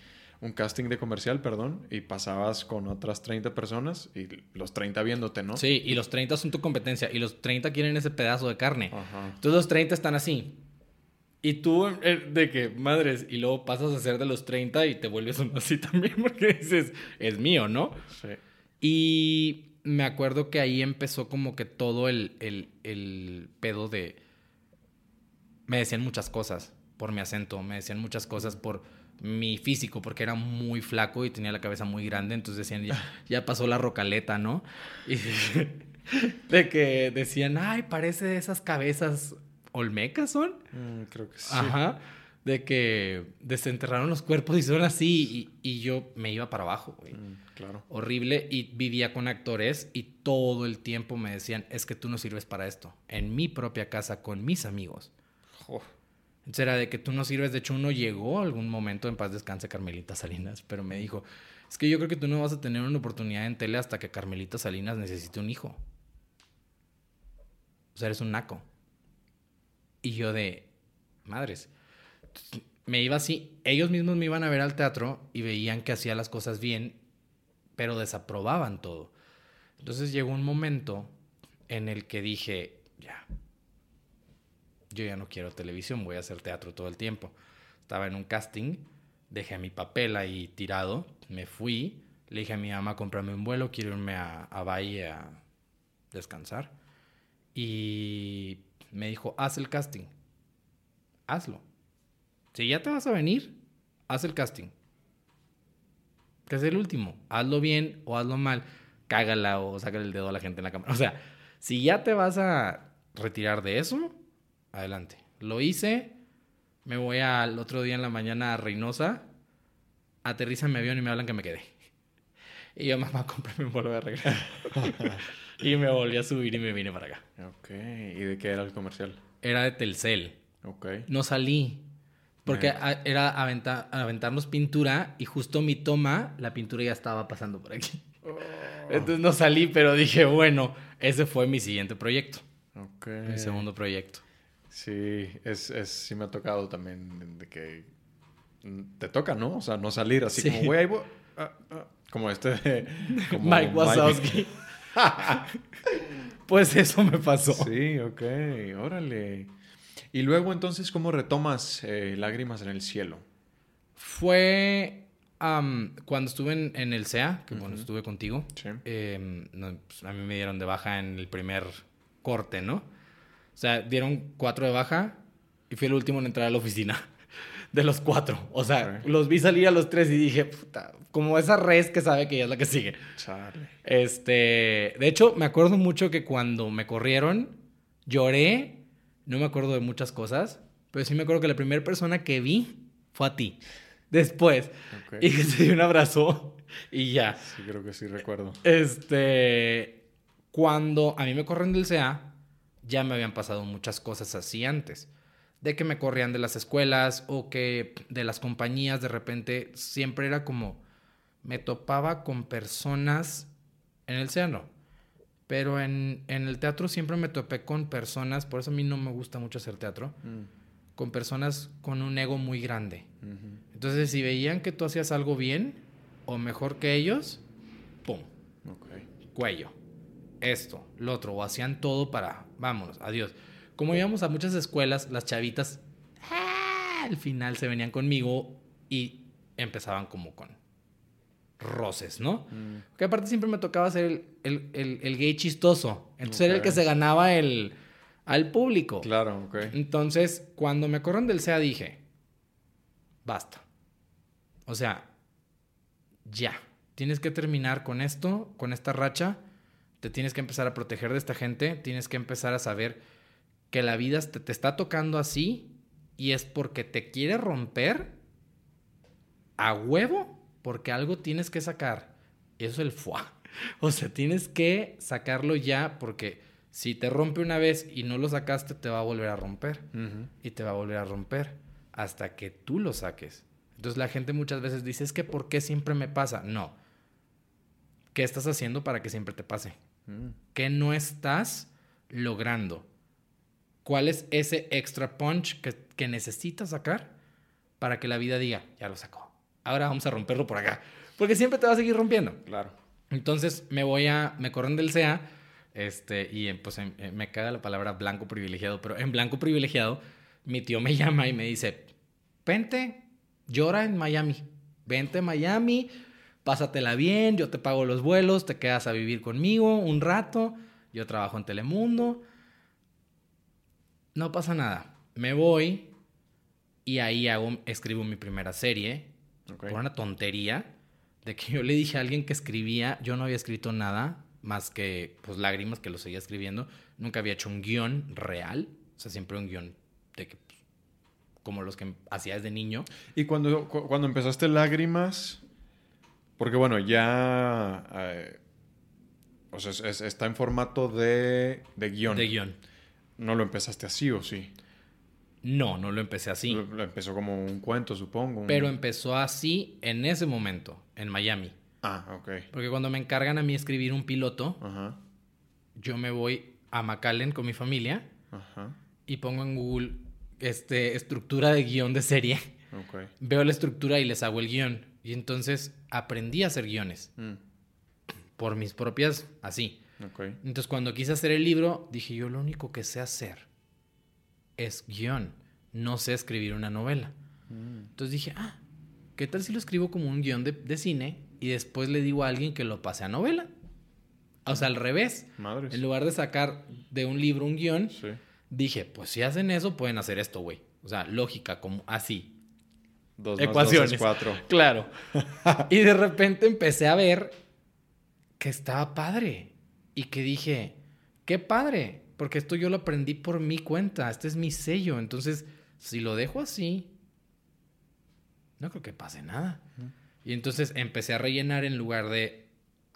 un casting de comercial, perdón, y pasabas con otras 30 personas y los 30 viéndote, ¿no? sí, y los 30 son tu competencia y los 30 quieren ese pedazo de carne. Ajá. Entonces los 30 están así. Y tú, eh, de que, madres, y luego pasas a ser de los 30 y te vuelves uno así también <laughs> porque dices, es mío, ¿no? Sí. Y me acuerdo que ahí empezó como que todo el, el, el pedo de... Me decían muchas cosas por mi acento, me decían muchas cosas por mi físico, porque era muy flaco y tenía la cabeza muy grande, entonces decían, ya, <laughs> ya pasó la rocaleta, ¿no? Y <laughs> de que decían, ay, parece de esas cabezas olmecas son. Mm, creo que sí. Ajá. De que desenterraron los cuerpos y son así. Y, y yo me iba para abajo, güey. Mm, claro. Horrible. Y vivía con actores y todo el tiempo me decían, es que tú no sirves para esto. En mi propia casa, con mis amigos. Jo. Entonces era de que tú no sirves. De hecho, uno llegó algún momento, en paz descanse Carmelita Salinas, pero me dijo, es que yo creo que tú no vas a tener una oportunidad en tele hasta que Carmelita Salinas necesite un hijo. O sea, eres un naco. Y yo de, madres. Me iba así, ellos mismos me iban a ver al teatro y veían que hacía las cosas bien, pero desaprobaban todo. Entonces llegó un momento en el que dije, ya, yo ya no quiero televisión, voy a hacer teatro todo el tiempo. Estaba en un casting, dejé mi papel ahí tirado, me fui, le dije a mi mamá, cómprame un vuelo, quiero irme a, a Bahía a descansar. Y me dijo, haz el casting, hazlo. Si ya te vas a venir, haz el casting. Que es el último. Hazlo bien o hazlo mal. Cágala o sácale el dedo a la gente en la cámara. O sea, si ya te vas a retirar de eso, adelante. Lo hice. Me voy al otro día en la mañana a Reynosa. Aterriza en mi avión y me hablan que me quedé. <laughs> Y yo, mamá, cómprame un vuelo de regreso. <laughs> y me volví a subir y me vine para acá. Ok. ¿Y de qué era el comercial? Era de Telcel. Ok. No salí. Porque a- era aventa- aventarnos pintura y justo mi toma, la pintura ya estaba pasando por aquí. Entonces no salí, pero dije, bueno, ese fue mi siguiente proyecto. Ok. Mi segundo proyecto. Sí, es, es, sí me ha tocado también de que te toca, ¿no? O sea, no salir así Sí. como, güey, ahí voy". Ah, ah, como este de... <laughs> como Mike Wazowski. <laughs> pues eso me pasó. Sí, ok, órale. Y luego entonces, ¿cómo retomas eh, Lágrimas en el Cielo? Fue am, cuando estuve en, en el SEA, que bueno, Ujú. estuve contigo. Sí. eh, no, pues, a mí me dieron de baja en el primer corte, ¿no? O sea, dieron cuatro de baja y fui el último en entrar a la oficina. De los cuatro. O sea, los vi salir a los tres y dije, puta, como esa res que sabe que ella es la que sigue. Charlie. Este, de hecho, me acuerdo mucho que cuando me corrieron, lloré. No me acuerdo de muchas cosas, pero sí me acuerdo que la primera persona que vi fue a ti. Después. Y que se dio un abrazo y ya. Sí, creo que sí recuerdo. Este, cuando a mí me corren del CA, ya me habían pasado muchas cosas así antes. De que me corrían de las escuelas o que de las compañías de repente siempre era como me topaba con personas en el CEA no. Pero en, en el teatro siempre me topé con personas, por eso a mí no me gusta mucho hacer teatro, Mm, con personas con un ego muy grande. ujú. Entonces, si veían que tú hacías algo bien o mejor que ellos, ¡pum! Cuello, esto, lo otro, o hacían todo para, vámonos, adiós. Como íbamos a muchas escuelas, las chavitas ¡ah! al final se venían conmigo y empezaban como con roces, ¿no? Mm, Porque aparte siempre me tocaba ser el, el- el- el gay chistoso. Entonces era el que se ganaba el, al público. Claro, ok. Entonces, cuando me corren del SEA dije, basta. O sea, ya. Tienes que terminar con esto, con esta racha. Te tienes que empezar a proteger de esta gente. Tienes que empezar a saber que la vida te, te está tocando así y es porque te quiere romper a huevo porque algo tienes que sacar. Eso es el fuá. <laughs> O sea, tienes que sacarlo ya porque si te rompe una vez y no lo sacaste, te va a volver a romper. Y te va a volver a romper hasta que tú lo saques. Entonces la gente muchas veces dice, es que ¿por qué siempre me pasa? No. ¿Qué estás haciendo para que siempre te pase? Mm, ¿Qué no estás logrando? ¿Cuál es ese extra punch que, que necesitas sacar para que la vida diga, ya lo sacó? Ahora vamos a romperlo por acá. Porque siempre te va a seguir rompiendo. Claro. Entonces me voy a, me corren del CEA, este, y eh, pues em- eh, me caga la palabra blanco privilegiado, pero en blanco privilegiado, mi tío me <laughs> llama y me dice, vente, llora en Miami, vente a Miami, pásatela bien, yo te pago los vuelos, te quedas a vivir conmigo un rato, yo trabajo en Telemundo, no pasa nada, me voy Y ahí hago, escribo mi primera serie. Por una tontería de que yo le dije a alguien que escribía, yo no había escrito nada más que pues lágrimas que lo seguía escribiendo. Nunca había hecho un guion real. O sea, siempre un guion de que pues, como los que hacía desde niño. Y cuando, cu- cuando empezaste Lágrimas, porque bueno, ya... eh, o sea, es- es- está en formato de, de guion. De guion. No lo empezaste así o sí. No, no lo empecé así. Lo, lo empezó como un cuento, supongo. un- Pero empezó así en ese momento, en Miami. Ah, ok. Porque cuando me encargan a mí escribir un piloto, Ajá. yo me voy a McAllen con mi familia Ajá. y pongo en Google este, estructura de guion de serie. Ok. Veo la estructura y les hago el guion. Y entonces aprendí a hacer guiones Mm, por mis propias, así. Entonces cuando quise hacer el libro, dije yo lo único que sé hacer es guion. No sé escribir una novela. Mm, Entonces dije, ah, ¿qué tal si lo escribo como un guion de, de cine y después le digo a alguien que lo pase a novela? O sea, al revés. Madres. En lugar de sacar de un libro un guion, Sí. dije, pues si hacen eso, pueden hacer esto, güey. O sea, lógica, como así. Dos dos Ecuaciones. es cuatro. <laughs> Claro. y de repente empecé a ver que estaba padre. Y que dije, qué padre. Porque esto yo lo aprendí por mi cuenta. Este es mi sello. Entonces, si lo dejo así, no creo que pase nada. Y entonces empecé a rellenar en lugar de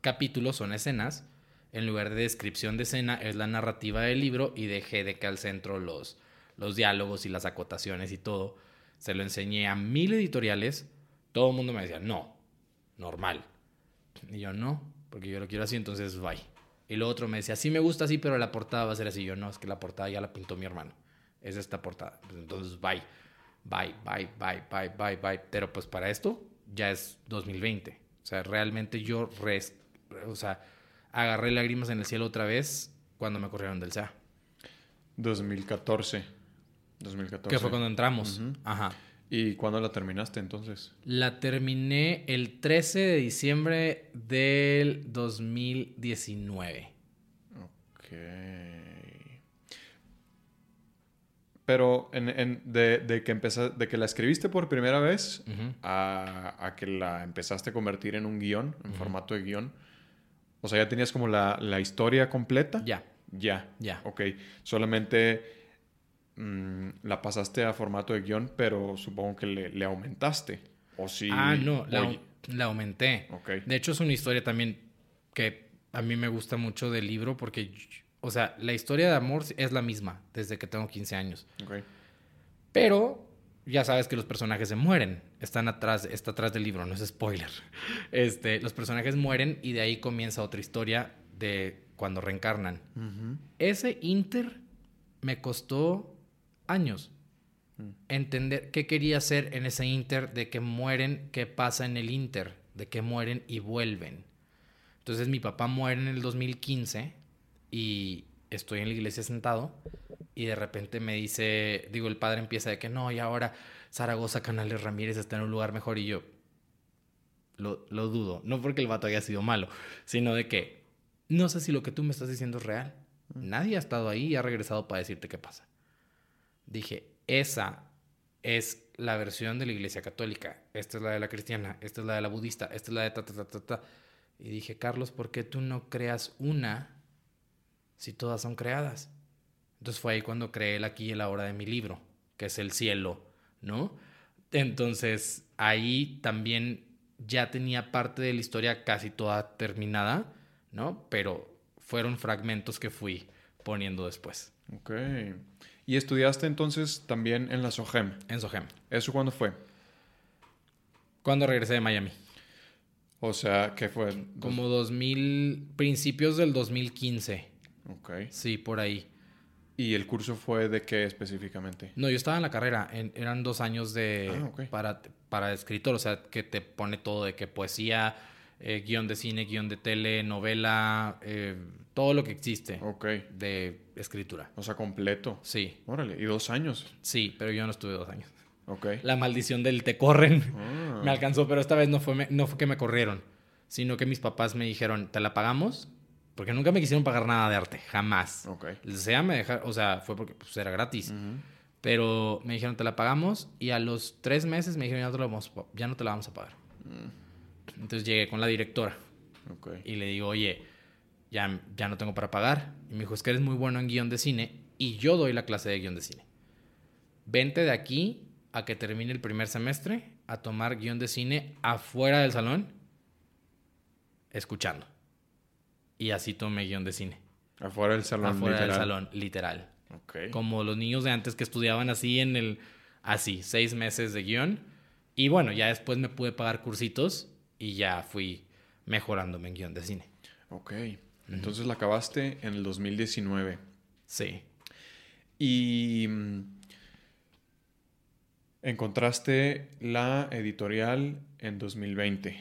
capítulos, son escenas. En lugar de descripción de escena, es la narrativa del libro. Y dejé de que al centro los, los diálogos y las acotaciones y todo. Se lo enseñé a mil editoriales. Todo el mundo me decía, no, normal. Y yo, no, porque yo lo quiero así, entonces bye. Y otro me decía, sí me gusta así, pero la portada va a ser así. Yo, no, es que la portada ya la pintó mi hermano. Es esta portada. Pues entonces, bye. Bye, bye, bye, bye, bye, bye. Pero pues para esto ya es 2020. O sea, realmente yo, res- o sea, agarré lágrimas en el cielo otra vez cuando me corrieron del SEA. 2014. 2014. Que fue cuando entramos. Ajá. ¿Y cuándo la terminaste entonces? La terminé el 13 de diciembre del 2019. Ok. Pero en, en- de, de que empeza- de que la escribiste por primera vez a, a que la empezaste a convertir en un guion, en formato de guion. O sea, ya tenías como la, la historia completa. Ya, Ya. ya. Ok. Solamente mm, la pasaste a formato de guion, pero supongo que le, le aumentaste. O sí. Ah, no, la, aumenté. Ok. De hecho, es una historia también que a mí me gusta mucho del libro porque, o sea, la historia de amor es la misma desde que tengo 15 años. ok. Pero ya sabes que los personajes se mueren. Están atrás, está atrás del libro, no es spoiler. <laughs> Este, los personajes mueren y de ahí comienza otra historia de cuando reencarnan. Ese inter me costó años Mm. entender qué quería hacer en ese inter, de que mueren, qué pasa en el inter, de que mueren y vuelven. Entonces mi papá muere en el 2015 y estoy en la iglesia sentado y de repente me dice, digo, el padre empieza de que no, y ahora Zaragoza Canales Ramírez está en un lugar mejor y yo lo, lo dudo, no porque el vato haya sido malo, sino de que no sé si lo que tú me estás diciendo es real. Nadie ha estado ahí y ha regresado para decirte qué pasa. Dije, esa es la versión de la iglesia católica. Esta es la de la cristiana, esta es la de la budista, esta es la de ta, ta, ta, ta, ta. Y dije, Carlos, ¿por qué tú no creas una si todas son creadas? Entonces fue ahí cuando creé el aquí y el ahora de mi libro, que es el cielo, ¿no? Entonces ahí también ya tenía parte de la historia casi toda terminada, ¿no? Pero fueron fragmentos que fui poniendo después Ok. ¿Y estudiaste entonces también en la SOGEM? en Sohem. ¿Eso cuándo fue? Cuando regresé de Miami. O sea, ¿qué fue? Como 2000, principios del 2015. Ok. Sí, por ahí. ¿Y el curso fue de qué específicamente? No, yo estaba en la carrera. en- eran dos años de Ah, ok. para, para escritor. O sea, que te pone todo de que poesía, eh, guion de cine, guion de tele, novela, eh, todo lo que existe Ok. de escritura. O sea, completo. Sí, Órale. ¿Y dos años? sí, pero yo no estuve dos años. Ok. La maldición del te corren Ah. <laughs> me alcanzó, pero esta vez no fue, me- no fue que me corrieron, sino que mis papás me dijeron, ¿te la pagamos? Porque nunca me quisieron pagar nada de arte, jamás. Ok. El SEA me dejaron, o sea, fue porque pues, era gratis. Ujú. Pero me dijeron, te la pagamos. Y a los tres meses me dijeron, ya te la vamos, a- ya no te la vamos a pagar. Entonces llegué con la directora Ok. y le digo, oye, ya, ya no tengo para pagar. Y me dijo, es que eres muy bueno en guion de cine y yo doy la clase de guion de cine. Vente de aquí a que termine el primer semestre a tomar guion de cine afuera del salón, escuchando. Y así tomé guion de cine. Afuera del salón. afuera del literal. salón, literal. Como los niños de antes que estudiaban así en el... Así, seis meses de guion. Y bueno, ya después me pude pagar cursitos y ya fui mejorándome en guion de cine. Ok. Entonces la acabaste en el 2019. Sí. Y mm, encontraste la editorial en 2020.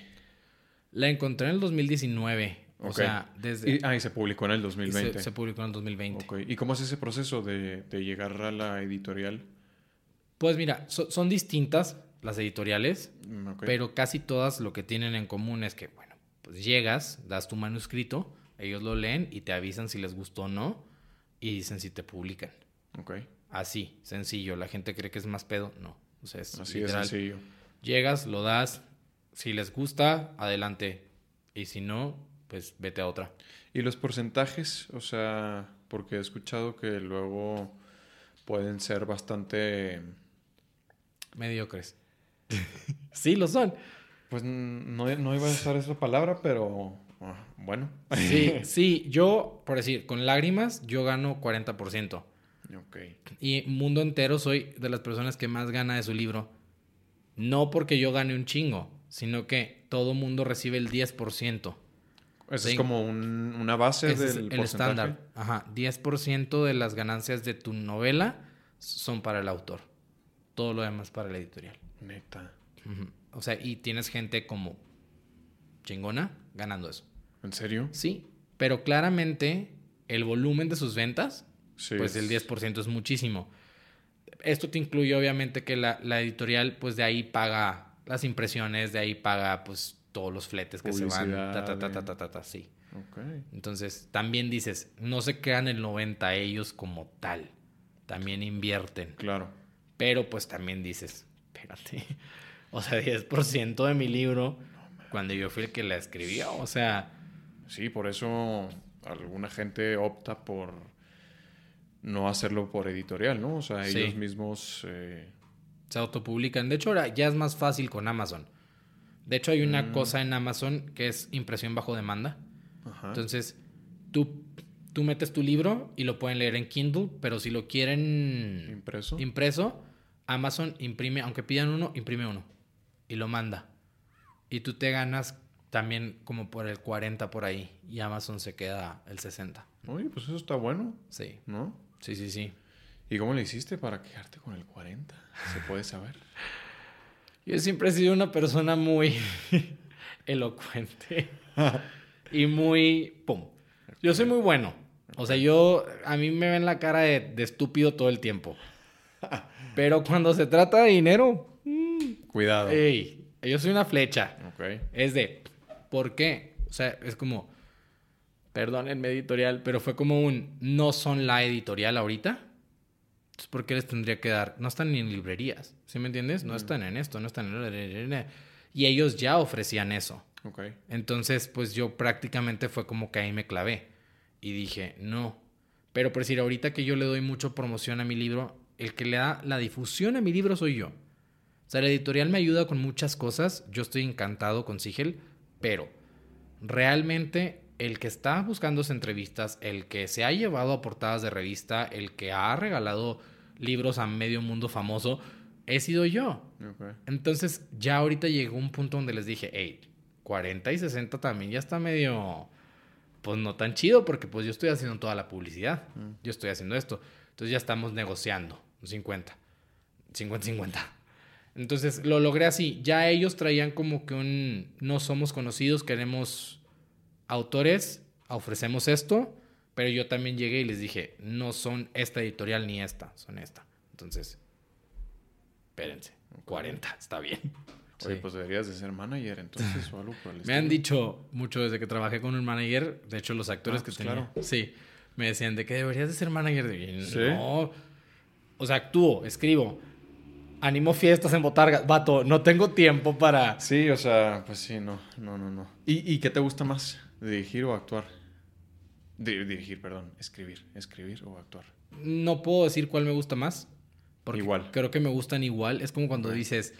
La encontré en el 2019. O Ok. sea, desde... Y, ah, y se publicó en el y 2020. se, se publicó en el 2020. Ok. ¿Y cómo es ese proceso de, de llegar a la editorial? Pues mira, so- son distintas las editoriales, Mm, ok. pero casi todas lo que tienen en común es que, bueno, pues llegas, das tu manuscrito, ellos lo leen y te avisan si les gustó o no y dicen si te publican. Ok. Así, sencillo. La gente cree que es más pedo. No. O sea, es Así literal. de sencillo. Llegas, lo das. Si les gusta, adelante. Y si no, pues vete a otra. ¿Y los porcentajes? O sea, porque he escuchado que luego pueden ser bastante... Mediocres. <laughs> sí, lo son. Pues no, no iba a usar esa palabra, pero bueno. Sí, <laughs> sí. Yo, por decir, con lágrimas, yo gano 40%. Ok. Y mundo entero soy de las personas que más gana de su libro. No porque yo gane un chingo, sino que todo mundo recibe el 10%. Eso Sí. es como un- una base Ese es del el porcentaje. estándar. Ajá. 10% de las ganancias de tu novela son para el autor. Todo lo demás para la editorial. Neta. O sea, y tienes gente como chingona ganando eso. ¿En serio? Sí, pero claramente el volumen de sus ventas, Sí. pues el 10% es muchísimo. Esto te incluye obviamente que la, la editorial, pues de ahí paga las impresiones, de ahí paga pues todos los fletes que se van. Ta, ta, ta, ta, ta, ta, ta, sí. Ok. Entonces, también dices, no se quedan el 90 ellos como tal. También invierten. Claro. Pero pues también dices, espérate. <laughs> O sea, 10% de mi libro cuando yo fui el que la escribió. O sea, Sí, por eso alguna gente opta por no hacerlo por editorial, ¿no? O sea, Sí. ellos mismos... eh, se autopublican. De hecho, ahora ya es más fácil con Amazon. De hecho, hay una Mm. cosa en Amazon que es impresión bajo demanda. Ajá. Entonces, tú, tú metes tu libro y lo pueden leer en Kindle, pero si lo quieren ¿Impreso? impreso, Amazon imprime, aunque pidan uno, imprime uno y lo manda. Y tú te ganas también como por el 40 por ahí y Amazon se queda el 60. Oye, pues eso está bueno, Sí, ¿no? sí, sí, sí. ¿Y cómo le hiciste para quedarte con el 40? ¿Se puede saber? <laughs> Yo siempre he sido una persona muy <laughs> elocuente <laughs> y muy... ¡Pum! Yo soy muy bueno. O sea, yo... A mí me ven la cara de, de estúpido todo el tiempo. Pero cuando se trata de dinero... Cuidado. ¡Ey! Yo soy una flecha. Ok. Es de... ¿Por qué? O sea, es como... Perdónenme editorial, pero fue como un... No son la editorial ahorita. Entonces, ¿por qué les tendría que dar? No están ni en librerías. ¿Sí me entiendes? No están en esto, no están en... Y ellos ya ofrecían eso. Entonces, pues yo prácticamente fue como que ahí me clavé. Y dije, no. Pero por decir, ahorita que yo le doy mucho promoción a mi libro, el que le da la difusión a mi libro soy yo. O sea, la editorial me ayuda con muchas cosas. Yo estoy encantado con Sigel, pero realmente el que está buscando entrevistas, el que se ha llevado a portadas de revista, el que ha regalado libros a medio mundo famoso, he sido yo. Entonces, ya ahorita llegó un punto donde les dije, hey, 40 y 60 también ya está medio, pues no tan chido, porque pues yo estoy haciendo toda la publicidad. Mm. Yo estoy haciendo esto. Entonces ya estamos negociando, un 50, 50-50. Entonces lo logré así. Ya ellos traían como que un, no somos conocidos, queremos autores, ofrecemos esto, pero yo también llegué y les dije, no son esta editorial ni esta, son esta. Entonces, espérense, 40, está bien. Oye, Sí. pues deberías de ser manager entonces o algo por el <laughs> Me han dicho mucho desde que trabajé con un manager, de hecho los actores Ah, que pues tenía, claro. sí, me decían de que deberías de ser manager de ¿Sí? no. O sea, actúo, escribo, animo fiestas en botargas. Vato, no tengo tiempo para... Sí, o sea, pues sí, no, no, no, no. ¿Y, y qué te gusta más? ¿Dirigir o actuar? Di- dirigir, perdón. Escribir. Escribir o actuar. No puedo decir cuál me gusta más. Porque Igual. Creo que me gustan igual. Es como cuando dices,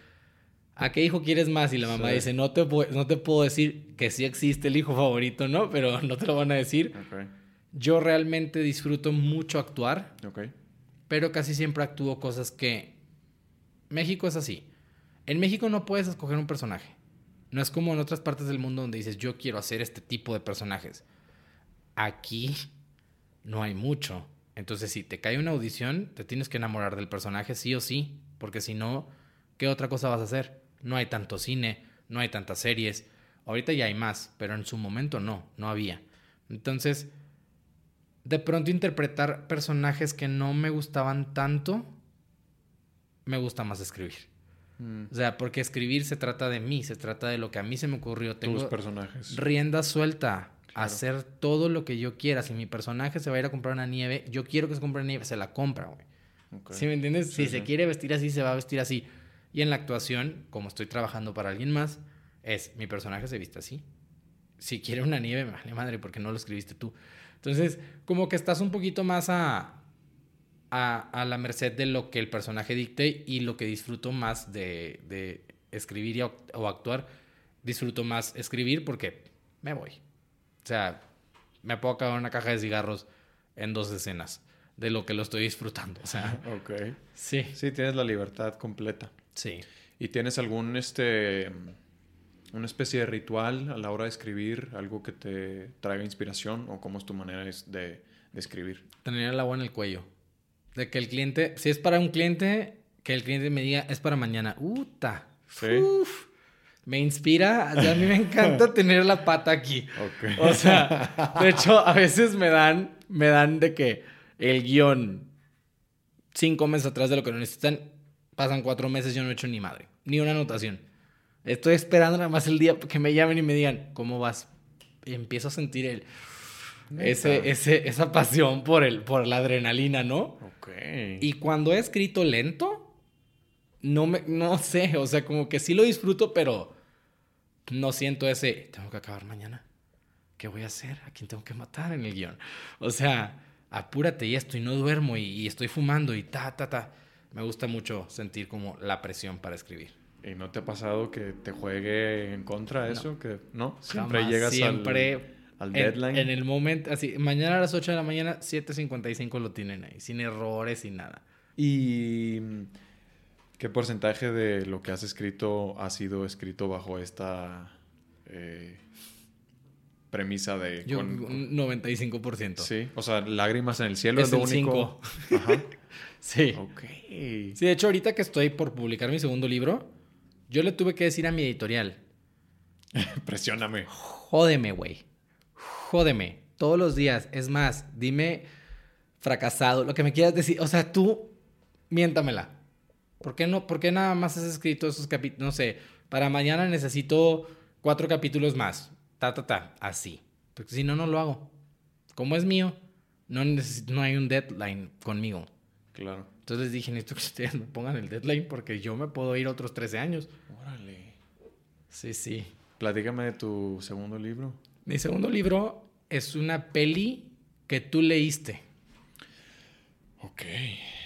¿a qué hijo quieres más? Y la mamá Sí. dice, no te, no te puedo decir que sí existe el hijo favorito, ¿no? Pero <laughs> no te lo van a decir. Yo realmente disfruto mucho actuar, Ok. pero casi siempre actúo cosas que... México es así. En México no puedes escoger un personaje. No es como en otras partes del mundo donde dices, yo quiero hacer este tipo de personajes. Aquí no hay mucho. Entonces, si te cae una audición, te tienes que enamorar del personaje sí o sí, porque si no, ¿qué otra cosa vas a hacer? No hay tanto cine, no hay tantas series. Ahorita ya hay más, pero en su momento no, no había. Entonces, de pronto interpretar personajes que no me gustaban tanto, me gusta más escribir. Mm, O sea, porque escribir se trata de mí, se trata de lo que a mí se me ocurrió. Tus Tengo personajes. rienda suelta, Claro. hacer todo lo que yo quiera. Si mi personaje se va a ir a comprar una nieve, yo quiero que se compre nieve, se la compra, güey. ¿Sí me entiendes? Sí, si se quiere vestir así, se va a vestir así. Y en la actuación, como estoy trabajando para alguien más, es mi personaje se viste así. Si quiere una nieve, me vale madre, porque no lo escribiste tú. Entonces, como que estás un poquito más a, a, a la merced de lo que el personaje dicte y lo que disfruto más de, de escribir y o actuar, disfruto más escribir porque me voy. O sea, me puedo acabar una caja de cigarros en dos escenas de lo que lo estoy disfrutando. O sea, <laughs> Ok. sí. Sí, tienes la libertad completa. Sí. ¿Y tienes algún, este, una especie de ritual a la hora de escribir? ¿Algo que te traiga inspiración? ¿O cómo es tu manera es de, de escribir? Tener el agua en el cuello. De que el cliente, si es para un cliente, que el cliente me diga, es para mañana. Uta. Sí. Uf. me inspira. O sea, a mí me encanta <laughs> tener la pata aquí. Ok. O sea, de hecho, a veces me dan, me dan de que el guion cinco meses atrás de lo que necesitan, pasan cuatro meses, yo no he hecho ni madre, ni una anotación. Estoy esperando nada más el día que me llamen y me digan, ¿cómo vas? Y empiezo a sentir el, ese, ese, esa pasión por, el, por la adrenalina, ¿no? Ok. Y cuando he escrito lento, no me, no sé, o sea, como que sí lo disfruto, pero no siento ese, tengo que acabar mañana. ¿Qué voy a hacer? ¿A quién tengo que matar en el guion? O sea, apúrate y esto, y no duermo, y, y estoy fumando, y ta, ta, ta. Me gusta mucho sentir como la presión para escribir. ¿Y no te ha pasado que te juegue en contra No. eso? Que no, siempre Jamás, llegas siempre al, en- deadline. En, el momento, así, mañana a las 8 de la mañana, 7.55 lo tienen ahí, sin errores, sin nada. ¿Y qué porcentaje de lo que has escrito ha sido escrito bajo esta eh, premisa de... Yo, con- un 95%. Sí, o sea, lágrimas en el cielo Es es, lo el único. Ajá. <laughs> Sí. Ok. Sí, de hecho, ahorita que estoy por publicar mi segundo libro, yo le tuve que decir a mi editorial, <laughs> Presióname. jódeme, güey. Jódeme. Todos los días. Es más, dime fracasado, lo que me quieras decir. O sea, tú, miéntamela. ¿Por qué, no, ¿Por qué nada más has escrito esos capítulos? No sé, para mañana necesito cuatro capítulos más. Ta, ta, ta. Así. Porque si no, no lo hago. Como es mío, no, no hay un deadline conmigo. Claro. Entonces dije, necesito que <laughs> ustedes me pongan el deadline porque yo me puedo ir otros 13 años. Órale. Sí, sí. Platícame de tu segundo libro. Mi segundo libro es una peli que tú leíste. Ok.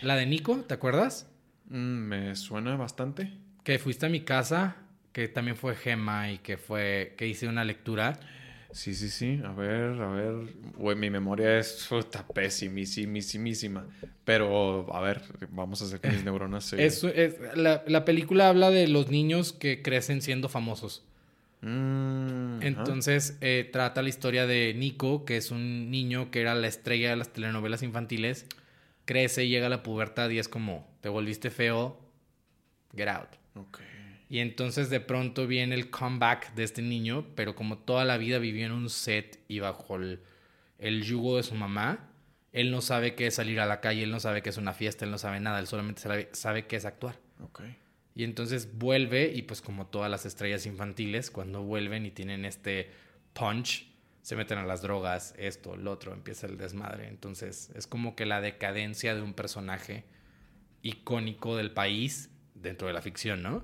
La de Nico, ¿te acuerdas? Mm, me suena bastante. Que fuiste a mi casa, que también fue Gema y que fue que hice una lectura. Sí, sí, sí. A ver, a ver. Güey, mi memoria es puta, pésimísima. Pero, a ver, vamos a hacer que mis neuronas se... <laughs> Es, es- la, la película habla de los niños que crecen siendo famosos. Mm. Entonces eh, trata la historia de Nico, que es un niño que era la estrella de las telenovelas infantiles. Crece y llega a la pubertad y es como, te volviste feo, get out. Y entonces de pronto viene el comeback de este niño, pero como toda la vida vivió en un set y bajo el, el yugo de su mamá, él no sabe qué es salir a la calle, él no sabe qué es una fiesta, él no sabe nada, él solamente sabe, sabe qué es actuar. Y entonces vuelve y pues como todas las estrellas infantiles, cuando vuelven y tienen este punch, se meten a las drogas, esto, lo otro, empieza el desmadre. Entonces es como que la decadencia de un personaje icónico del país dentro de la ficción, ¿no?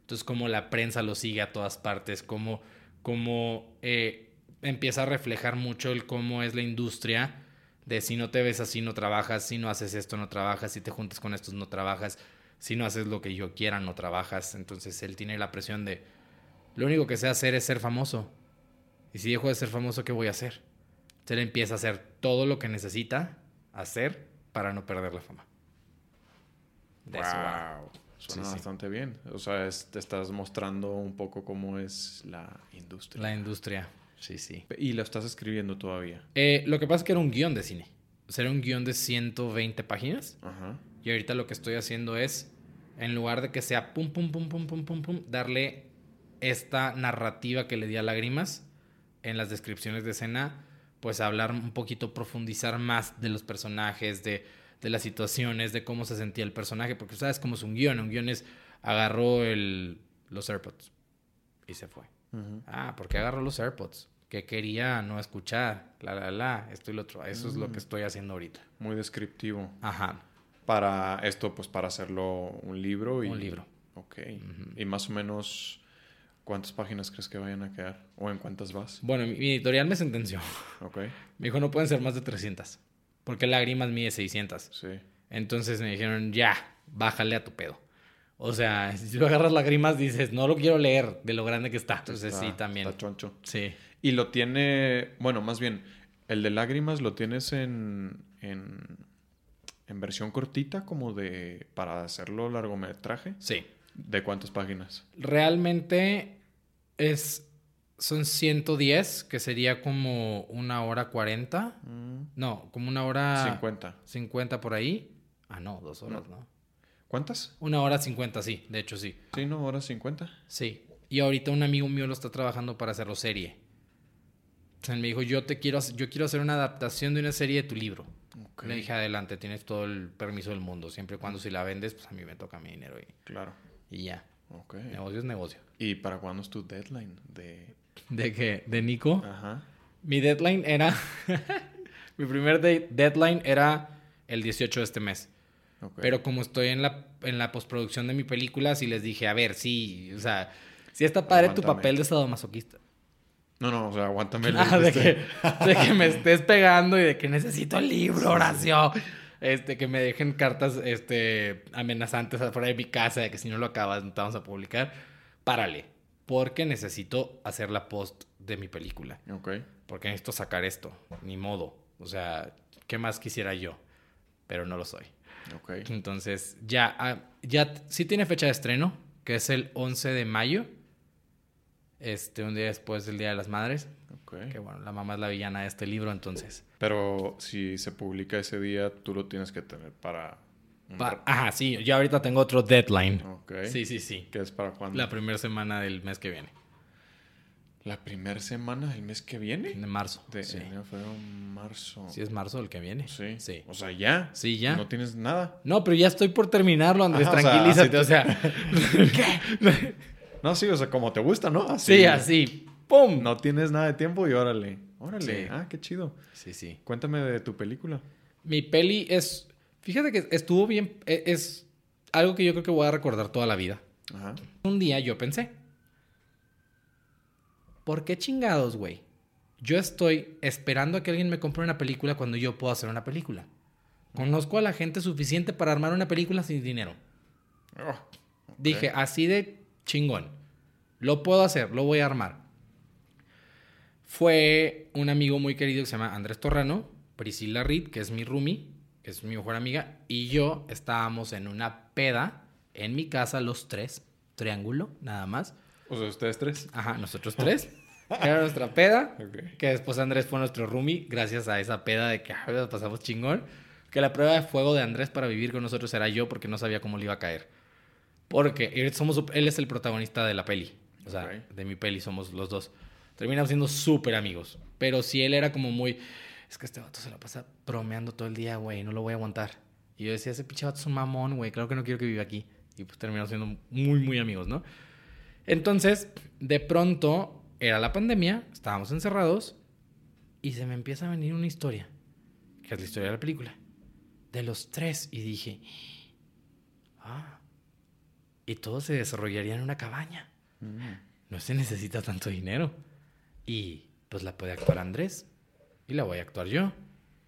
Entonces, como la prensa lo sigue a todas partes, como, como eh, empieza a reflejar mucho el cómo es la industria de si no te ves así no trabajas, si no haces esto no trabajas, si te juntas con estos no trabajas, si no haces lo que yo quiera no trabajas. Entonces él tiene la presión de lo único que sé hacer es ser famoso. Y si dejo de ser famoso, ¿qué voy a hacer? Entonces él empieza a hacer todo lo que necesita hacer para no perder la fama. De eso va. Suena Sí, sí. bastante bien. O sea, es- te estás mostrando un poco cómo es la industria. La industria. Sí, sí. Y lo estás escribiendo todavía. Eh, lo que pasa es que era un guion de cine. O sea, era un guion de 120 páginas. Ajá. Y ahorita lo que estoy haciendo es, en lugar de que sea pum, pum, pum, pum, pum, pum, pum, darle esta narrativa que le di a Lágrimas en las descripciones de escena, pues hablar un poquito, profundizar más de los personajes, de, de las situaciones, de cómo se sentía el personaje, porque sabes cómo es un guion. Un guion es, agarró el, los AirPods y se fue. Ah, ¿por qué agarró los AirPods? Que quería no escuchar, la, la, la, esto y lo otro. Eso es lo que estoy haciendo ahorita. Muy descriptivo. Ajá, Para esto, pues para hacerlo un libro. Y... un libro. Ok. Y más o menos, ¿cuántas páginas crees que vayan a quedar? ¿O en cuántas vas? Bueno, mi, mi editorial me sentenció. Ok. Me dijo, no pueden ser más de 300. Porque Lágrimas mide 600. Sí. Entonces me dijeron, ya, bájale a tu pedo. O sea, <laughs> si tú agarras Lágrimas, dices, no lo quiero leer de lo grande que está. Entonces Está- sí, también. Está choncho. Sí. Y lo tiene, bueno, más bien, el de lágrimas lo tienes en, en, en versión cortita, como de, para hacerlo largometraje. Sí. ¿De cuántas páginas? Realmente es, son 110, que sería como una hora 40. No, como una hora 50. 50 por ahí. Ah, no, dos horas, ¿no? ¿Cuántas? Una hora 50, sí, de hecho sí. Sí, no, horas 50. Sí. Y ahorita un amigo mío lo está trabajando para hacerlo serie. O sea, él me dijo, yo te quiero, yo quiero hacer una adaptación de una serie de tu libro. Le dije, adelante, tienes todo el permiso del mundo. Siempre y cuando si la vendes, pues a mí me toca mi dinero y, Claro. y ya. Ok. Negocio es negocio. ¿Y para cuándo es tu deadline? De... ¿De qué? ¿De Nico? Ajá. Mi deadline era... <laughs> mi primer de- deadline era el 18 de este mes. Pero como estoy en la, en la postproducción de mi película, sí les dije, a ver, sí, o sea, sí está padre tu papel de sadomasoquista. No, no, o sea, aguántame. <laughs> el- Ah, de, este- que, de que me estés pegando y de que necesito el libro, Horacio. Este, que me dejen cartas este, amenazantes afuera de mi casa de que si no lo acabas no te vamos a publicar. Párale. Porque necesito hacer la post de mi película. Ok. Porque necesito sacar esto. Ni modo. O sea, ¿qué más quisiera yo? Pero no lo soy. Ok. Entonces, ya, ah, ya sí tiene fecha de estreno, que es el 11 de mayo. Este, un día después del Día de las Madres. Ok. Que bueno, la mamá es la villana de este libro, entonces. Pero si se publica ese día, tú lo tienes que tener para... Pa- Ajá, sí, ya ahorita tengo otro deadline. Ok. Sí, sí, sí. ¿Qué es para cuándo? La primera semana del mes que viene, La primera semana del mes que viene. de marzo. De sí. enero, febrero, marzo. Sí, es marzo el que viene. Sí. Sí. O sea, ya. Sí, ya. No tienes nada. No, pero ya estoy por terminarlo, Andrés, Ajá, <laughs> o sea, tranquilízate. O sea, <laughs> <laughs> ¿qué? No, sí, o sea, como te gusta, ¿no? Sí, así. ¡Pum! No tienes nada de tiempo y órale. Órale. Sí. Ah, qué chido. Sí, sí. Cuéntame de tu película. Mi peli es. Fíjate que estuvo bien. e- Es algo que yo creo que voy a recordar toda la vida. Ajá. Un día yo pensé. ¿Por qué chingados, güey? Yo estoy esperando a que alguien me compre una película cuando yo puedo hacer una película. Conozco a la gente suficiente para armar una película sin dinero. Oh. Dije, así de chingón. Lo puedo hacer, lo voy a armar. Fue un amigo muy querido que se llama Andrés Torrano, Priscila Reed, que es mi roomie, que es mi mejor amiga, y yo estábamos en una peda en mi casa, los tres, triángulo, nada más. O sea, ustedes tres. Ajá, nosotros tres. Era nuestra peda. <laughs> Que después Andrés fue nuestro roomie, gracias a esa peda de que pasamos chingón. Que la prueba de fuego de Andrés para vivir con nosotros era yo, porque no sabía cómo le iba a caer. Porque él, somos, él es el protagonista de la peli. O sea, Ok. de mi peli somos los dos. Terminamos siendo súper amigos. Pero si él era como muy. Es que este vato se la pasa bromeando todo el día, güey, no lo voy a aguantar. Y yo decía, ese pinche vato es un mamón, güey, claro que no quiero que viva aquí. Y pues terminamos siendo muy, muy amigos, ¿no? Entonces, de pronto, era la pandemia, estábamos encerrados y se me empieza a venir una historia, que es la historia de la película, de los tres. Y dije, Ah. Y todo se desarrollaría en una cabaña. Mm. No se necesita tanto dinero. Y pues la puede actuar Andrés. Y la voy a actuar yo.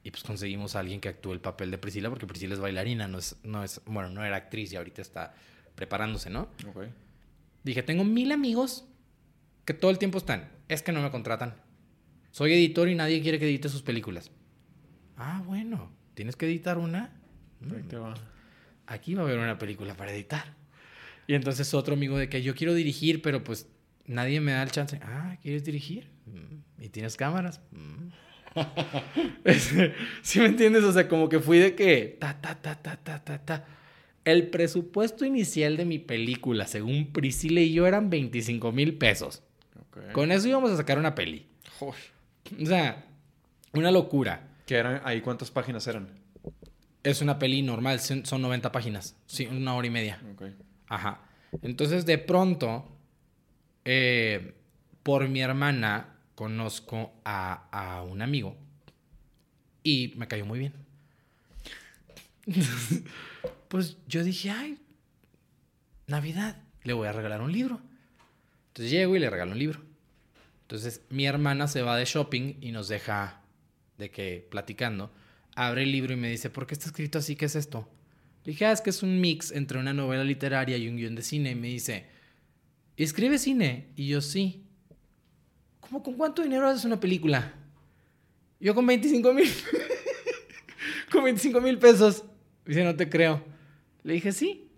Y pues conseguimos a alguien que actúe el papel de Priscila, porque Priscila es bailarina, no es, no es, bueno, no era actriz y ahorita está preparándose, ¿no? Ok. Dije, tengo mil amigos que todo el tiempo están. Es que no me contratan. Soy editor y nadie quiere que edite sus películas. Ah, bueno. ¿Tienes que editar una? Ahí te va. Aquí va a haber una película para editar. Y entonces otro amigo de que yo quiero dirigir, pero pues nadie me da el chance. Ah, ¿quieres dirigir? Mm, ¿Y tienes cámaras? Mm. <laughs> ¿Sí me entiendes? O sea, como que fui de que... Ta, ta, ta, ta, ta, ta, ta. El presupuesto inicial de mi película, según Priscila y yo, eran 25 mil pesos. Con eso íbamos a sacar una peli. Joder. O sea, una locura. ¿Qué eran? ¿Ahí cuántas páginas eran? Es una peli normal, son son 90 páginas. Sí, una hora y media. Ajá. Entonces, de pronto, eh, por mi hermana, conozco a, a un amigo y me cayó muy bien. pues yo dije, ay, Navidad, le voy a regalar un libro. Entonces llego y le regalo un libro. Entonces mi hermana se va de shopping y nos deja de que platicando. Abre el libro y me dice, ¿por qué está escrito así? ¿Qué es esto? Le dije, ah, es que es un mix entre una novela literaria y un guion de cine. Y me dice, ¿escribe cine? Y yo, sí. ¿Cómo con cuánto dinero haces una película? Yo con 25 mil. <laughs> con 25 mil pesos. Dice, no te creo. Le dije, sí.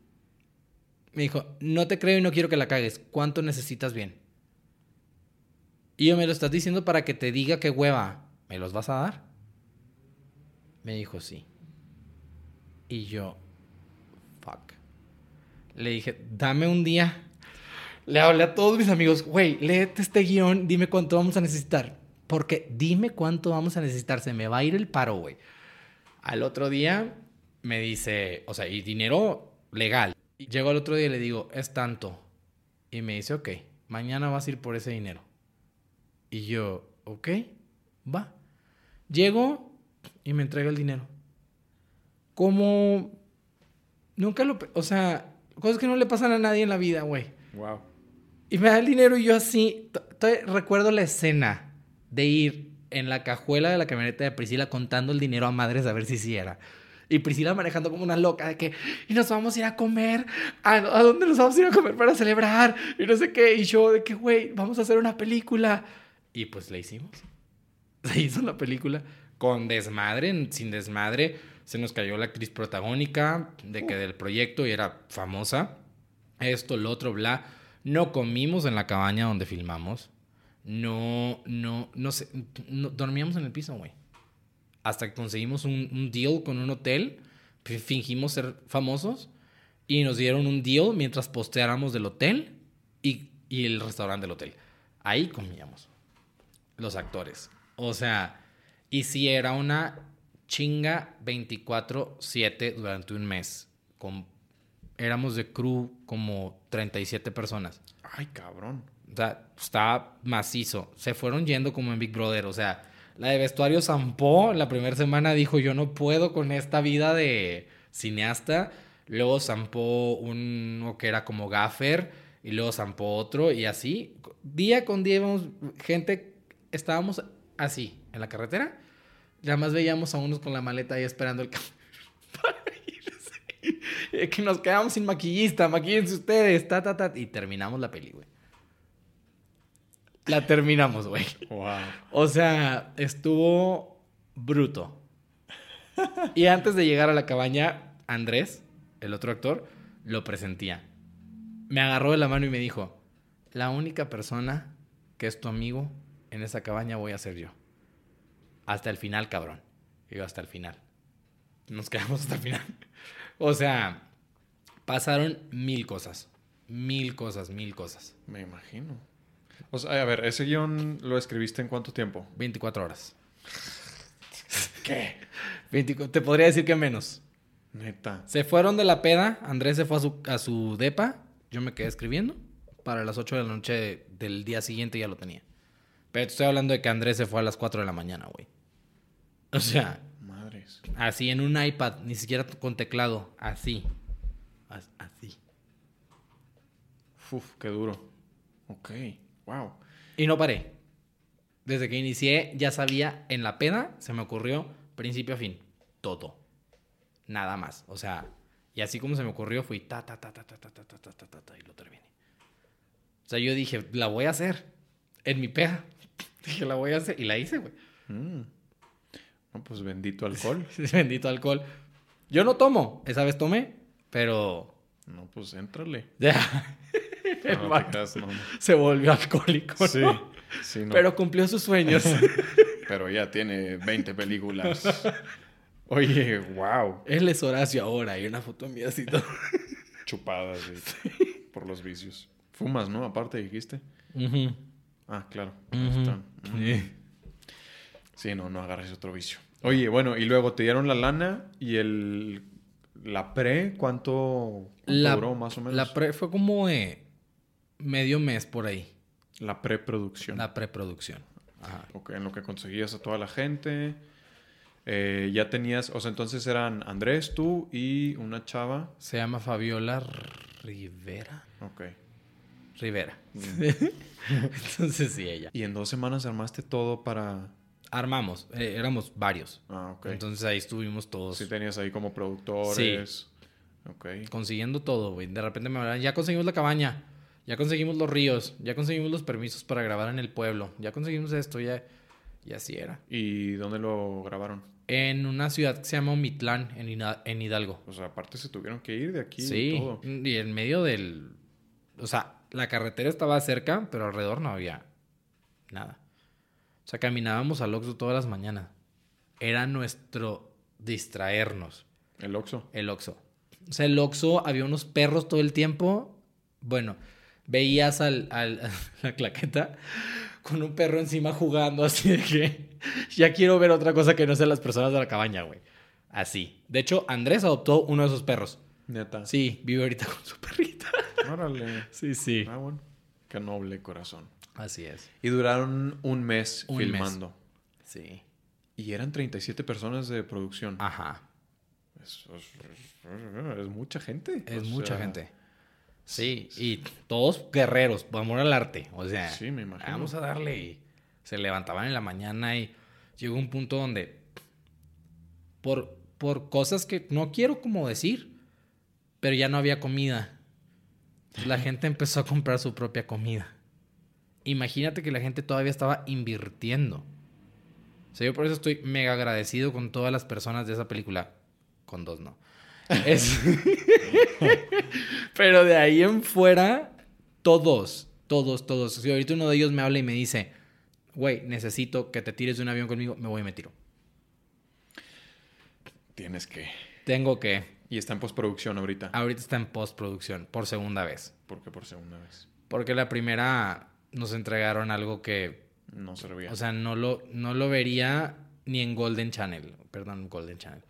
Me dijo, no te creo y no quiero que la cagues. ¿Cuánto necesitas bien? Y yo me lo estás diciendo para que te diga qué hueva. ¿Me los vas a dar? Me dijo, sí. Y yo, fuck. Le dije, dame un día. Le hablé a todos mis amigos, güey, léete este guion, dime cuánto vamos a necesitar. Porque dime cuánto vamos a necesitar, se me va a ir el paro, güey. Al otro día me dice, o sea, y dinero legal. Llego al otro día y le digo, es tanto. Y me dice, ok, mañana vas a ir por ese dinero. Y yo, ok, va. Llego y me entrega el dinero. Como nunca lo, o sea, cosas que no le pasan a nadie en la vida, güey. Wow. Y me da el dinero y yo así, recuerdo la escena de ir en la cajuela de la camioneta de Priscila contando el dinero a madres a ver si sí era. Y Priscila manejando como una loca de que, y nos vamos a ir a comer, ¿a, a dónde nos vamos a ir a comer para celebrar? Y no sé qué, y yo de que, güey, vamos a hacer una película. Y pues la hicimos. <laughs> Se hizo la película con desmadre, sin desmadre. Se nos cayó la actriz protagónica de que del proyecto y era famosa. Esto, lo otro, bla. No comimos en la cabaña donde filmamos. No, no, no sé. no- dormíamos en el piso, güey. Hasta que conseguimos un, un deal con un hotel. fi- Fingimos ser famosos. Y nos dieron un deal mientras posteáramos del hotel y, y el restaurante del hotel. Ahí comíamos. Los actores. O sea, y si era una chinga 24-7 durante un mes. Con, éramos de crew como 37 personas. Ay, cabrón. O sea, estaba macizo. Se fueron yendo como en Big Brother. O sea, la de vestuario zampó. La primera semana dijo, yo no puedo con esta vida de cineasta. Luego zampó uno que era como gaffer. Y luego zampó otro. Y así, día con día íbamos, gente, estábamos así, en la carretera. Ya más veíamos a unos con la maleta ahí esperando el camión <laughs> para irse. Y que nos quedamos sin maquillista, maquillense ustedes, ta, ta, ta. Y terminamos la peli, güey. La terminamos, güey. Wow. O sea, estuvo bruto. Y antes de llegar a la cabaña, Andrés, el otro actor, lo presentía. Me agarró de la mano y me dijo, la única persona que es tu amigo en esa cabaña voy a ser yo. Hasta el final, cabrón. Yo, hasta el final. Nos quedamos hasta el final. <laughs> O sea, pasaron mil cosas. Mil cosas, mil cosas. Me imagino. O sea, a ver, ¿ese guion lo escribiste en cuánto tiempo? 24 horas. <laughs> ¿Qué? 24 te podría decir que menos. Neta. Se fueron de la peda, Andrés se fue a su, a su depa, yo me quedé escribiendo. Para las 8 de la noche del día siguiente ya lo tenía. Pero te estoy hablando de que Andrés se fue a las 4 de la mañana, güey. O sea, Madres. así en un iPad, ni siquiera con teclado, así. As- Así. Uf, qué duro. Ok, wow. Y no paré. Desde que inicié, ya sabía, en la peda se me ocurrió, principio a fin, todo. Nada más. O sea, y así como se me ocurrió, fui ta, ta, ta, ta, ta, ta, ta, ta, ta, ta, ta, y lo terminé. O sea, yo dije, la voy a hacer. En mi peda. Dije, la voy a hacer. Y la hice, güey. Mm. No, pues bendito alcohol. <laughs> Bendito alcohol. Yo no tomo. Esa vez tomé, pero... No, pues éntrale. Ya. <laughs> <laughs> El No, no creas, no, no. se volvió alcohólico, Sí, sí, no. Pero cumplió sus sueños. Pero ya tiene 20 películas. Oye, wow. Él es Horacio ahora. Y una foto mía así todo. Chupadas sí, por los vicios. Fumas, ¿no? Aparte dijiste. Ujú. Ah, claro. Sí. Sí, no, no agarres otro vicio. Oye, bueno, y luego te dieron la lana y el la pre, ¿cuánto, cuánto La, duró más o menos? la pre fue como eh, medio mes por ahí. La preproducción. La preproducción. Ajá. En lo que conseguías a toda la gente. Eh, ya tenías, o sea, entonces eran Andrés, tú y una chava. Se llama Fabiola Rivera. Ok. Rivera. Mm. <laughs> Entonces sí, ella. Y en dos semanas armaste todo para... Armamos. eh, éramos varios. Ah, ok. Entonces ahí estuvimos todos sí tenías ahí como productores. Ok. consiguiendo todo, güey. De repente me hablaban, ya conseguimos la cabaña. Ya conseguimos los ríos. Ya conseguimos los permisos para grabar en el pueblo. Ya conseguimos esto. Ya... Y así era. ¿Y dónde lo grabaron? En una ciudad que se llama Omitlán, en, Hidalgo. O sea, aparte se tuvieron que ir de aquí Sí, y todo. y en medio del... O sea, la carretera estaba cerca, pero alrededor no había nada. O sea, caminábamos al Oxxo todas las mañanas. Era nuestro distraernos, El Oxxo. el Oxxo. O sea, el Oxxo había unos perros todo el tiempo. Bueno, veías al, al- a <laughs> la claqueta con un perro encima jugando <laughs> así de que ya quiero ver otra cosa que no sean las personas de la cabaña, güey. Así. De hecho, Andrés adoptó uno de esos perros. Neta. Sí, vive ahorita con su perrita. Órale. <laughs> Sí, sí. Ah, bueno. Qué noble corazón. Así es. Y duraron un mes Un mes. filmando. Sí. Y eran 37 personas de producción. Ajá. Es, es- es mucha gente. Es O mucha sea, gente. Sí, y todos guerreros, por amor al arte. O sea, Sí, me imagino. vamos a darle. Y se levantaban en la mañana y llegó un punto donde, por, por cosas que no quiero como decir, pero ya no había comida. La gente empezó a comprar su propia comida. Imagínate que la gente todavía estaba invirtiendo. O sea, yo por eso estoy mega agradecido con todas las personas de esa película. Con dos, no. <laughs> Es- Pero de ahí en fuera, todos, todos, todos. Si ahorita uno de ellos me habla y me dice, güey, necesito que te tires de un avión conmigo, me voy y me tiro. Tienes que. Tengo que. Y está en postproducción ahorita. Ahorita está en postproducción por segunda vez. Porque por segunda vez. Porque la primera nos entregaron algo que, No servía. o sea, no lo, no lo vería ni en Golden Channel. Perdón, Golden Channel.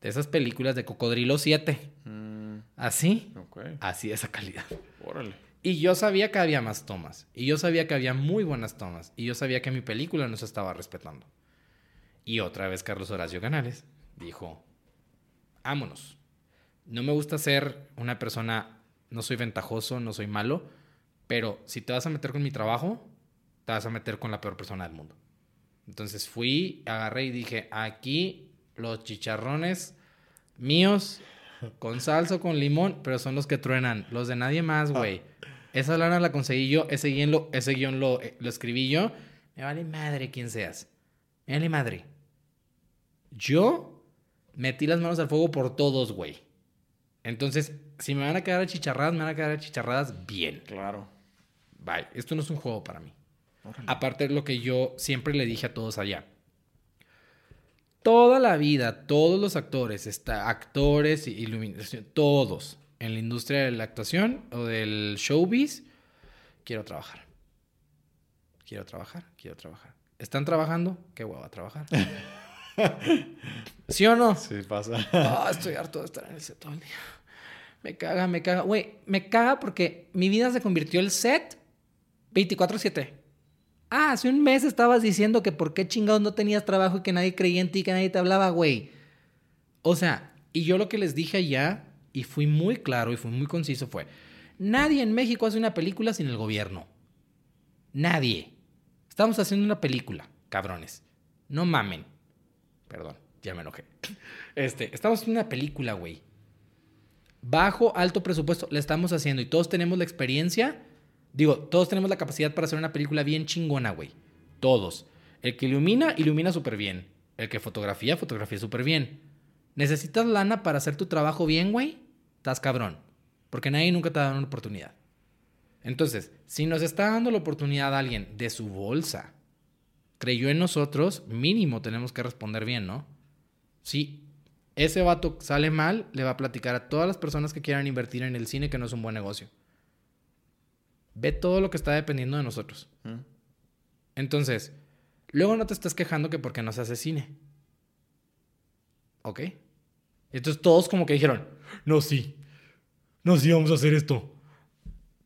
De esas películas de Cocodrilo 7. Mm, Así, así esa calidad. Órale. Y yo sabía que había más tomas. Y yo sabía que había muy buenas tomas. Y yo sabía que mi película no se estaba respetando. Y otra vez Carlos Horacio Canales dijo, vámonos. No me gusta ser una persona, no soy ventajoso, no soy malo, pero si te vas a meter con mi trabajo, te vas a meter con la peor persona del mundo. Entonces fui, agarré y dije, aquí los chicharrones míos con salsa o con limón, pero son los que truenan, los de nadie más, güey. Esa lana la conseguí yo, ese guion lo, ese guion lo, eh, lo escribí yo. Me vale madre quien seas. Me vale madre. Yo metí las manos al fuego por todos, güey. Entonces, si me van a quedar achicharradas, me van a quedar achicharradas bien. Claro. Bye. Esto no es un juego para mí. Órale. Aparte de lo que yo siempre le dije a todos allá. Toda la vida, todos los actores, está, actores iluminación, todos en la industria de la actuación o del showbiz, quiero trabajar. Quiero trabajar, quiero trabajar. ¿Están trabajando? Qué hueva trabajar. <laughs> ¿Sí o no? Sí, pasa. Ah, estoy harto de estar en el set todo el día. Me caga, me caga. Güey, me caga porque mi vida se convirtió el set 24-7. Ah, hace un mes estabas diciendo que por qué chingados no tenías trabajo y que nadie creía en ti, que nadie te hablaba, güey. O sea, y yo lo que les dije allá, y fui muy claro y fui muy conciso fue, nadie en México hace una película sin el gobierno. Nadie. Estamos haciendo una película, cabrones. No mamen. Perdón, ya me enojé. <laughs> Este, estamos haciendo una película, güey. Bajo, alto presupuesto, la estamos haciendo y todos tenemos la experiencia. Digo, todos tenemos la capacidad para hacer una película bien chingona, güey. Todos. El que ilumina, ilumina súper bien. El que fotografía, fotografía súper bien. ¿Necesitas lana para hacer tu trabajo bien, güey? Estás cabrón. Porque nadie nunca te ha dado una oportunidad. Entonces, si nos está dando la oportunidad a alguien de su bolsa, creyó en nosotros, mínimo tenemos que responder bien, ¿no? Si ese vato sale mal, le va a platicar a todas las personas que quieran invertir en el cine que no es un buen negocio. Ve todo lo que está dependiendo de nosotros. ¿Mm? Entonces, luego no te estás quejando que porque no se hace cine. ¿Ok? Entonces todos como que dijeron, no, sí, no, sí, vamos a hacer esto.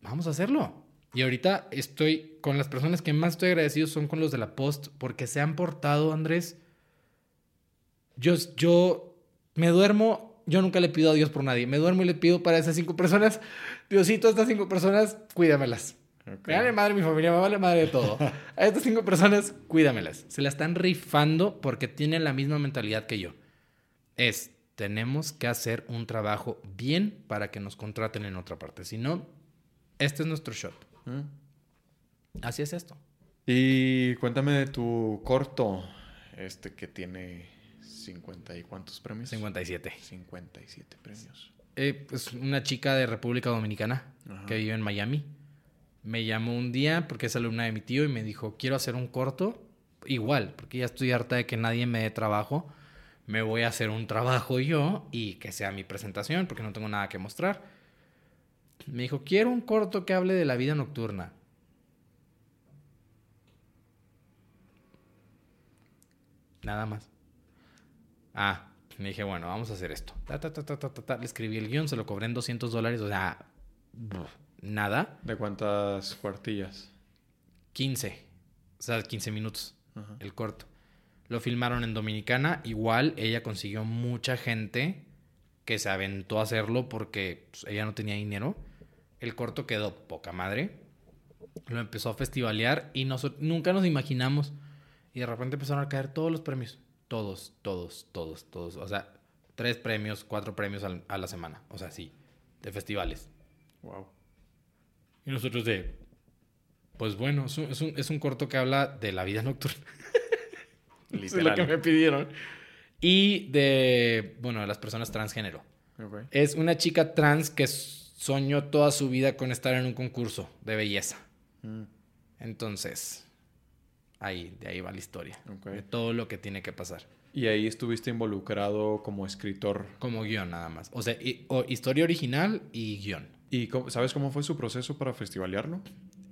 Vamos a hacerlo. Y ahorita estoy con las personas que más estoy agradecido son con los de la Post porque se han portado, Andrés. Yo, yo me duermo, yo nunca le pido a Dios por nadie. Me duermo y le pido para esas cinco personas, Diosito, estas cinco personas, cuídamelas. Ok. Me vale madre mi familia, me vale madre de todo. A estas cinco personas, cuídamelas. Se la están rifando porque tienen la misma mentalidad que yo. Es, tenemos que hacer un trabajo bien para que nos contraten en otra parte. Si no, este es nuestro shot. ¿Mm? Así es esto. Y cuéntame de tu corto, este que tiene 50 y cuántos premios? 57. 57 premios. Eh, es una chica de República Dominicana Ajá. que vive en Miami. Me llamó un día porque es alumna de mi tío y me dijo, quiero hacer un corto. Igual, porque ya estoy harta de que nadie me dé trabajo. Me voy a hacer un trabajo yo y que sea mi presentación porque no tengo nada que mostrar. Me dijo, quiero un corto que hable de la vida nocturna. Nada más. Ah, me dije, bueno, vamos a hacer esto. Ta, ta, ta. Le escribí el guion, se lo cobré en 200 dólares, o sea, nada. ¿De cuántas cuartillas? 15, o sea, 15 minutos Ajá. el corto. Lo filmaron en Dominicana, igual ella consiguió mucha gente que se aventó a hacerlo porque pues, ella no tenía dinero. El corto quedó poca madre. Lo empezó a festivalear y nunca nos imaginamos. Y de repente empezaron a caer todos los premios. Todos, todos, todos, todos. O sea, tres premios, cuatro premios al- a la semana. O sea, sí, de festivales. Wow. Y nosotros de... Pues bueno, es un, es un- es un corto que habla de la vida nocturna. Eso <laughs> es lo que me pidieron. Y de, bueno, de las personas transgénero. Es una chica trans que soñó toda su vida con estar en un concurso de belleza. Mm, Entonces, ahí, de ahí va la historia. ok. De todo lo que tiene que pasar. Y ahí estuviste involucrado como escritor. Como guion nada más. O sea, y- o historia original y guion. ¿Y cómo- sabes cómo fue su proceso para festivalearlo?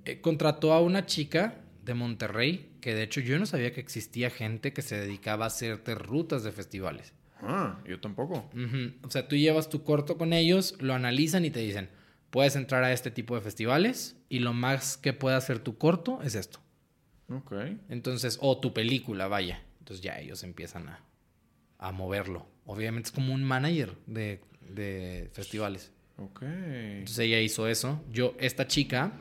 Eh, contrató a una chica de Monterrey, que de hecho yo no sabía que existía gente que se dedicaba a hacerte rutas de festivales. Ah, yo tampoco. Ujú. O sea, tú llevas tu corto con ellos, lo analizan y te dicen, puedes entrar a este tipo de festivales y lo más que puede hacer tu corto es esto. Ok. Entonces, o tu película, vaya. Entonces ya ellos empiezan a, a moverlo. Obviamente es como un manager de, de festivales. Ok. Entonces ella hizo eso. Yo, esta chica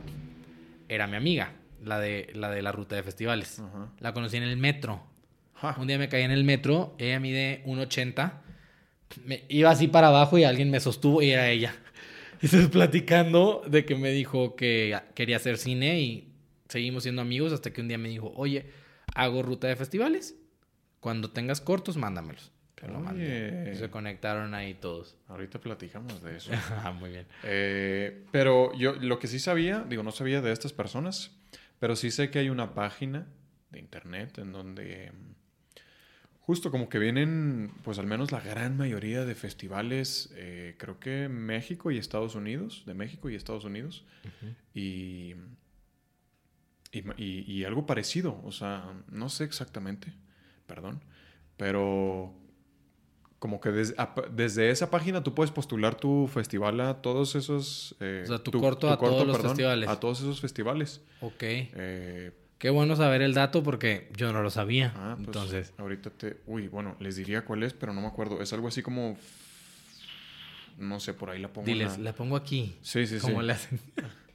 era mi amiga, la de la, de la ruta de festivales. Ajá. La conocí en el metro. Un día me caí en el metro, ella mide 1,80. Me iba así para abajo y alguien me sostuvo y era ella. Y <laughs> Entonces platicando de que me dijo que quería hacer cine y seguimos siendo amigos hasta que un día me dijo, oye, hago ruta de festivales. Cuando tengas cortos, mándamelos. Pero lo mandé. Se conectaron ahí todos. Ahorita platicamos de eso. <laughs> Ah, Muy bien. Eh, pero yo lo que sí sabía, digo, no sabía de estas personas, pero sí sé que hay una página de internet en donde mm, justo como que vienen, pues al menos la gran mayoría de festivales, eh, creo que México y Estados Unidos, de México y Estados Unidos, y, y, y- y algo parecido, o sea, no sé exactamente, perdón, pero como que des- ap- desde esa página tú puedes postular tu festival a todos esos... eh, O sea, tu corto a todos los festivales. A todos esos festivales. Ok. Eh, Qué bueno saber el dato porque yo no lo sabía. ah, pues, Entonces, ahorita te... Uy, bueno, les diría cuál es, pero no me acuerdo. Es algo así como... no sé, por ahí la pongo. Diles, en la pongo aquí. Sí, sí, Como sí. le hacen. <laughs>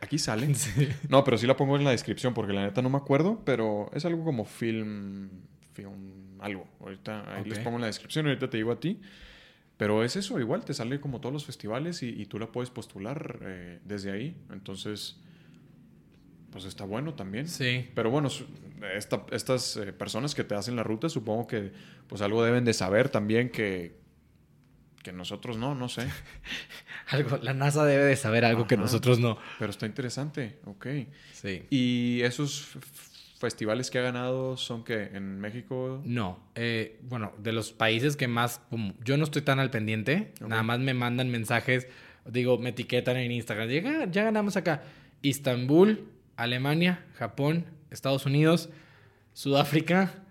Aquí sale. <laughs> Sí. No, pero sí la pongo en la descripción porque la neta no me acuerdo, pero es algo como film, film, algo. Ahorita ahí les Ok. pongo en la descripción ahorita te digo a ti. Pero es eso, igual te sale como todos los festivales y, y tú la puedes postular eh, desde ahí. Entonces, pues está bueno también. Sí. Pero bueno, esta- estas eh, personas que te hacen la ruta, supongo que pues algo deben de saber también que, que nosotros no, no sé. <laughs> Algo, la NASA debe de saber algo que nosotros no. Pero está interesante, ok. Sí. ¿Y esos festivales que ha ganado son que en México? No, eh, bueno, de los países que más, como yo no estoy tan al pendiente, nada más me mandan mensajes, digo, me etiquetan en Instagram, ya, ya ganamos acá. Istambul, Alemania, Japón, Estados Unidos, Sudáfrica,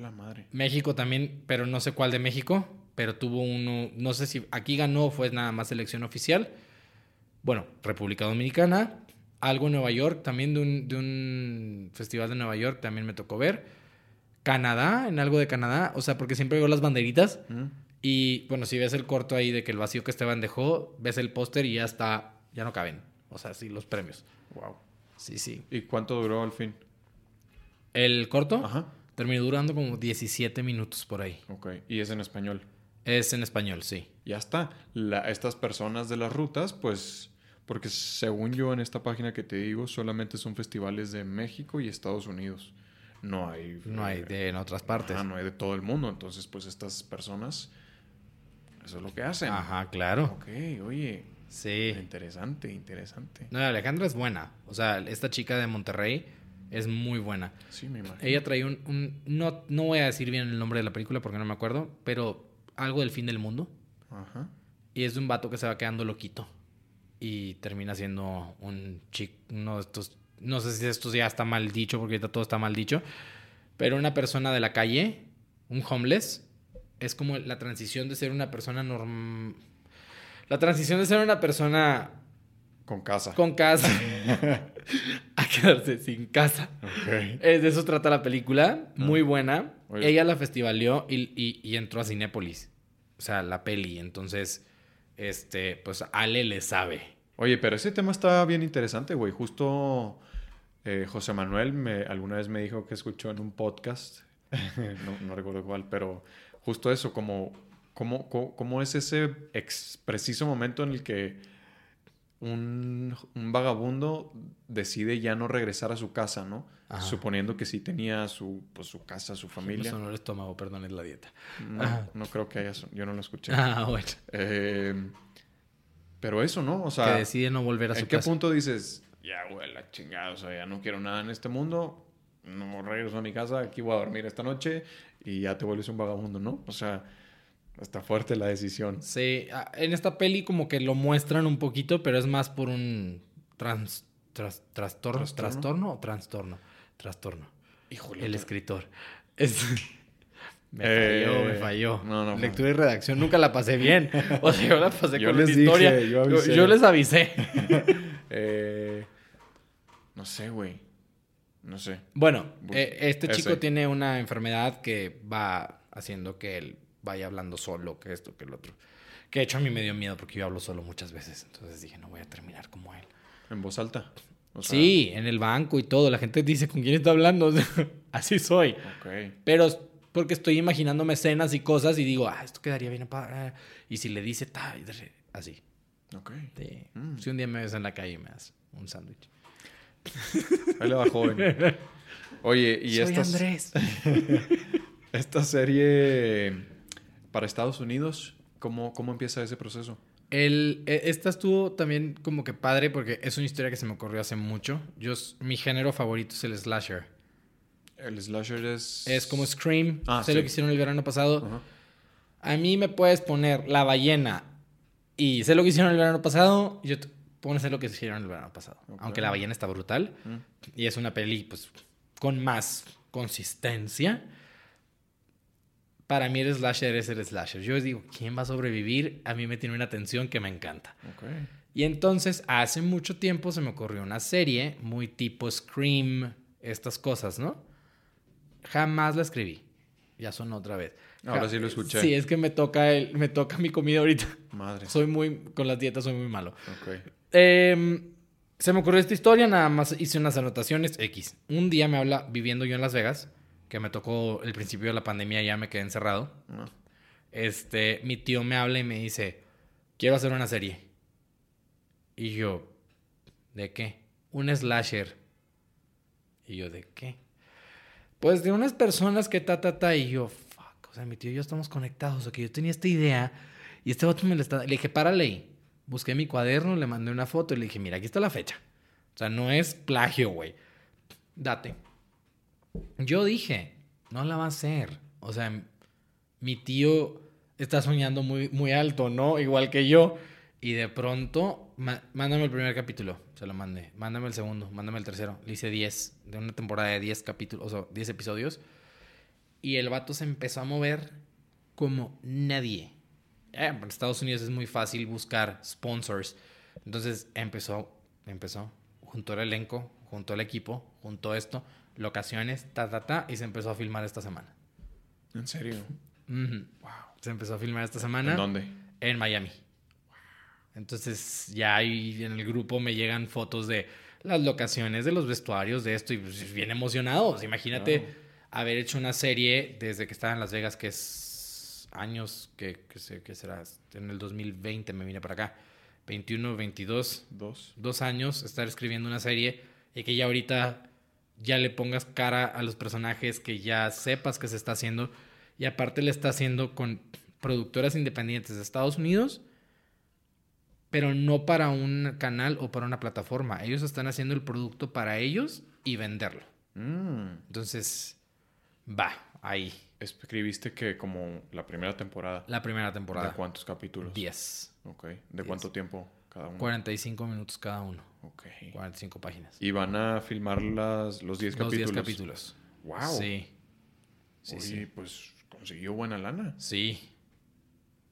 la madre. México también, pero no sé cuál de México, pero tuvo uno, no sé si aquí ganó fue nada más selección oficial. Bueno, República Dominicana, algo en Nueva York, también de un, de un festival de Nueva York, también me tocó ver. Canadá, en algo de Canadá, o sea, porque siempre veo las banderitas ¿Mm? y bueno, si ves el corto ahí de que el vacío que Esteban dejó, ves el póster y ya está, ya no caben, o sea, sí, los premios. Wow. Sí, sí. ¿Y cuánto duró al fin? El corto Ajá. terminó durando como 17 minutos por ahí. Ok. Y es en español. Es en español, sí. Ya está. La- estas personas de las rutas, pues, porque según yo en esta página que te digo, solamente son festivales de México y Estados Unidos. No hay... No hay de en otras partes. ajá, no hay de todo el mundo. Entonces, pues estas personas, eso es lo que hacen. Ajá, claro. Ok, oye. Sí. Interesante, interesante. No, Alejandra es buena. O sea, esta chica de Monterrey es muy buena. Sí, me imagino. Ella trae un... un- no, no voy a decir bien el nombre de la película porque no me acuerdo, pero algo del fin del mundo. Ajá. Y es de un vato que se va quedando loquito. Y termina siendo un chico, uno de estos... No sé si esto ya está mal dicho porque ahorita todo está mal dicho. Pero una persona de la calle, un homeless, es como la transición de ser una persona normal... La transición de ser una persona Con casa. con casa <laughs> <laughs> quedarse sin casa. Eh, de eso trata la película, muy buena. Oye. Ella la festivaleó y, y- y entró a Cinépolis. O sea, la peli. Entonces, este, pues Ale le sabe. Oye, pero ese tema está bien interesante, güey. Justo eh, José Manuel me, alguna vez me dijo que escuchó en un podcast, <laughs> no, no recuerdo cuál, pero justo eso, como, como, co- cómo es ese ex- preciso momento en el que un, un vagabundo decide ya no regresar a su casa, ¿no? Ajá. Suponiendo que sí tenía su, pues, su casa, su Me familia. sonó el estómago, perdón, es la dieta. No, no creo que haya, yo no lo escuché. Ah, bueno. Eh, pero eso, ¿no? O que sea, decide no volver a su ¿En qué casa. punto dices, ya, güey, la chingada, o sea, ya no quiero nada en este mundo, no regreso a mi casa, aquí voy a dormir esta noche y ya te vuelves un vagabundo, ¿no? O sea, está fuerte la decisión. Sí, en esta peli como que lo muestran un poquito, pero es más por un trans, tras- trastorno, ¿Trastorno? trastorno o trastorno, trastorno. Híjole. El escritor. <laughs> Es- Me Eh, falló, me falló. no, no, Lectura y redacción nunca la pasé bien. <laughs> O sea, yo la pasé Yo con les dije, historia. yo Yo, avisé. yo les avisé. <laughs> Eh, no sé, güey. No sé. Bueno, Bu- eh, este ese. chico tiene una enfermedad que va haciendo que él vaya hablando solo, que esto, que el otro. Que de hecho a mí me dio miedo porque yo hablo solo muchas veces. Entonces dije, no voy a terminar como él. En voz alta. O sea, sí, en el banco y todo. La gente dice, ¿con quién está hablando? <laughs> Así soy. Ok. Pero porque estoy imaginándome escenas y cosas y digo, ah, esto quedaría bien. pa- Y si le dice, ta, así. Ok. Sí. Mm. Si un día me ves en la calle y me das un sándwich. Ahí le va joven. <laughs> Oye, y Soy estas, Andrés. <laughs> esta serie para Estados Unidos, ¿cómo, cómo empieza ese proceso? El, e- esta estuvo también como que padre porque es una historia que se me ocurrió hace mucho. Yo, mi género favorito es el slasher. El slasher es... Es como Scream. Ah, sé sí. lo que hicieron el verano pasado. Ajá. A mí me puedes poner La Ballena y sé lo que hicieron el verano pasado. Yo te pones lo que hicieron el verano pasado. Ok. Aunque La Ballena está brutal. Mm. Y es una peli, pues, con más consistencia. Para mí el slasher es el slasher. Yo digo, ¿quién va a sobrevivir? A mí me tiene una tensión que me encanta. Ok. Y entonces, hace mucho tiempo se me ocurrió una serie muy tipo Scream, estas cosas, ¿no? Jamás la escribí. Ya son otra vez. Ahora sí lo escuché. Sí, es que me toca, el, me toca mi comida ahorita. Madre. Soy muy, con las dietas soy muy malo. Ok. Em, se me ocurrió esta historia, nada más hice unas anotaciones X. Un día me habla, viviendo yo en Las Vegas, que me tocó el principio de la pandemia, ya me quedé encerrado. No. Este, mi tío me habla y me dice, quiero hacer una serie. Y yo, ¿de qué? Un slasher. Y yo, ¿de qué? Pues de unas personas que ta, ta, ta. Y yo, fuck, o sea, mi tío y yo estamos conectados. O que yo tenía esta idea y este otro me la está... Le dije, párale ahí. Busqué mi cuaderno, le mandé una foto y le dije, mira, aquí está la fecha. O sea, no es plagio, güey. Date. Yo dije, no la va a hacer. O sea, mi tío está soñando muy, muy alto, ¿no? Igual que yo. Y de pronto, mándame el primer capítulo. Se lo mandé. Mándame el segundo, mándame el tercero. Le hice 10, de una temporada de 10 capítulos, o sea, 10 episodios. Y el vato se empezó a mover como nadie. Eh, en Estados Unidos es muy fácil buscar sponsors. Entonces empezó, empezó, juntó el elenco, juntó el equipo, juntó esto, locaciones, ta, ta, ta, y se empezó a filmar esta semana. ¿En serio? Ujú. Se empezó a filmar esta semana ¿En dónde? en Miami. Entonces ya ahí en el grupo me llegan fotos de las locaciones, de los vestuarios, de esto, y pues, bien emocionados. Imagínate haber hecho una serie desde que estaba en Las Vegas, que es años, que, que, sé- que será, en el 2020 me vine para acá, 21, 22, Dos. dos años estar escribiendo una serie y que ya ahorita ya le pongas cara a los personajes, que ya sepas que se está haciendo y aparte le está haciendo con productoras independientes de Estados Unidos, pero no para un canal o para una plataforma. Ellos están haciendo el producto para ellos y venderlo. Mm. Entonces, va, ahí. Escribiste que como la primera temporada. La primera ¿De temporada. cuántos capítulos? 10. Ok. ¿De cuánto tiempo cada uno? 45 minutos cada uno. Ok. 45 páginas. Y van a filmar las, los 10 Los 10 capítulos. capítulos. Wow. Sí. Sí, Oye, sí. pues consiguió buena lana. Sí.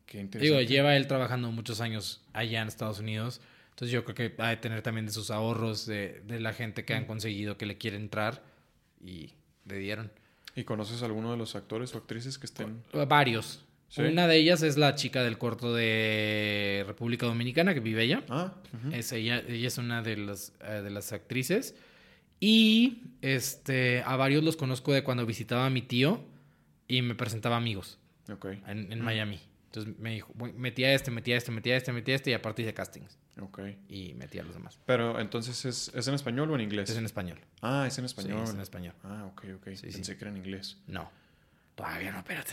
Qué interesante. Digo, lleva él trabajando muchos años allá en Estados Unidos. Entonces yo creo que ha de tener también de sus ahorros de, de la gente que han conseguido que le quiere entrar y le dieron. ¿Y conoces a alguno de los actores o actrices que estén? Varios. Sí. Una de ellas es la chica del corto de República Dominicana que vive allá. Ah. Es ella, ella es una de las, eh, de las actrices. Y este, a varios los conozco de cuando visitaba a mi tío y me presentaba amigos ok. en, en Miami. Entonces me dijo, "Voy- metía este, metía este, metía este, metía este y aparte hice castings. Ok. Y metía a los demás. Pero entonces, ¿es, ¿es en español o en inglés? Es en español. Ah, es en Sí, español. es en español. Ah, ok, ok. Sí, Pensé sí. que era en inglés. No. Todavía no, espérate.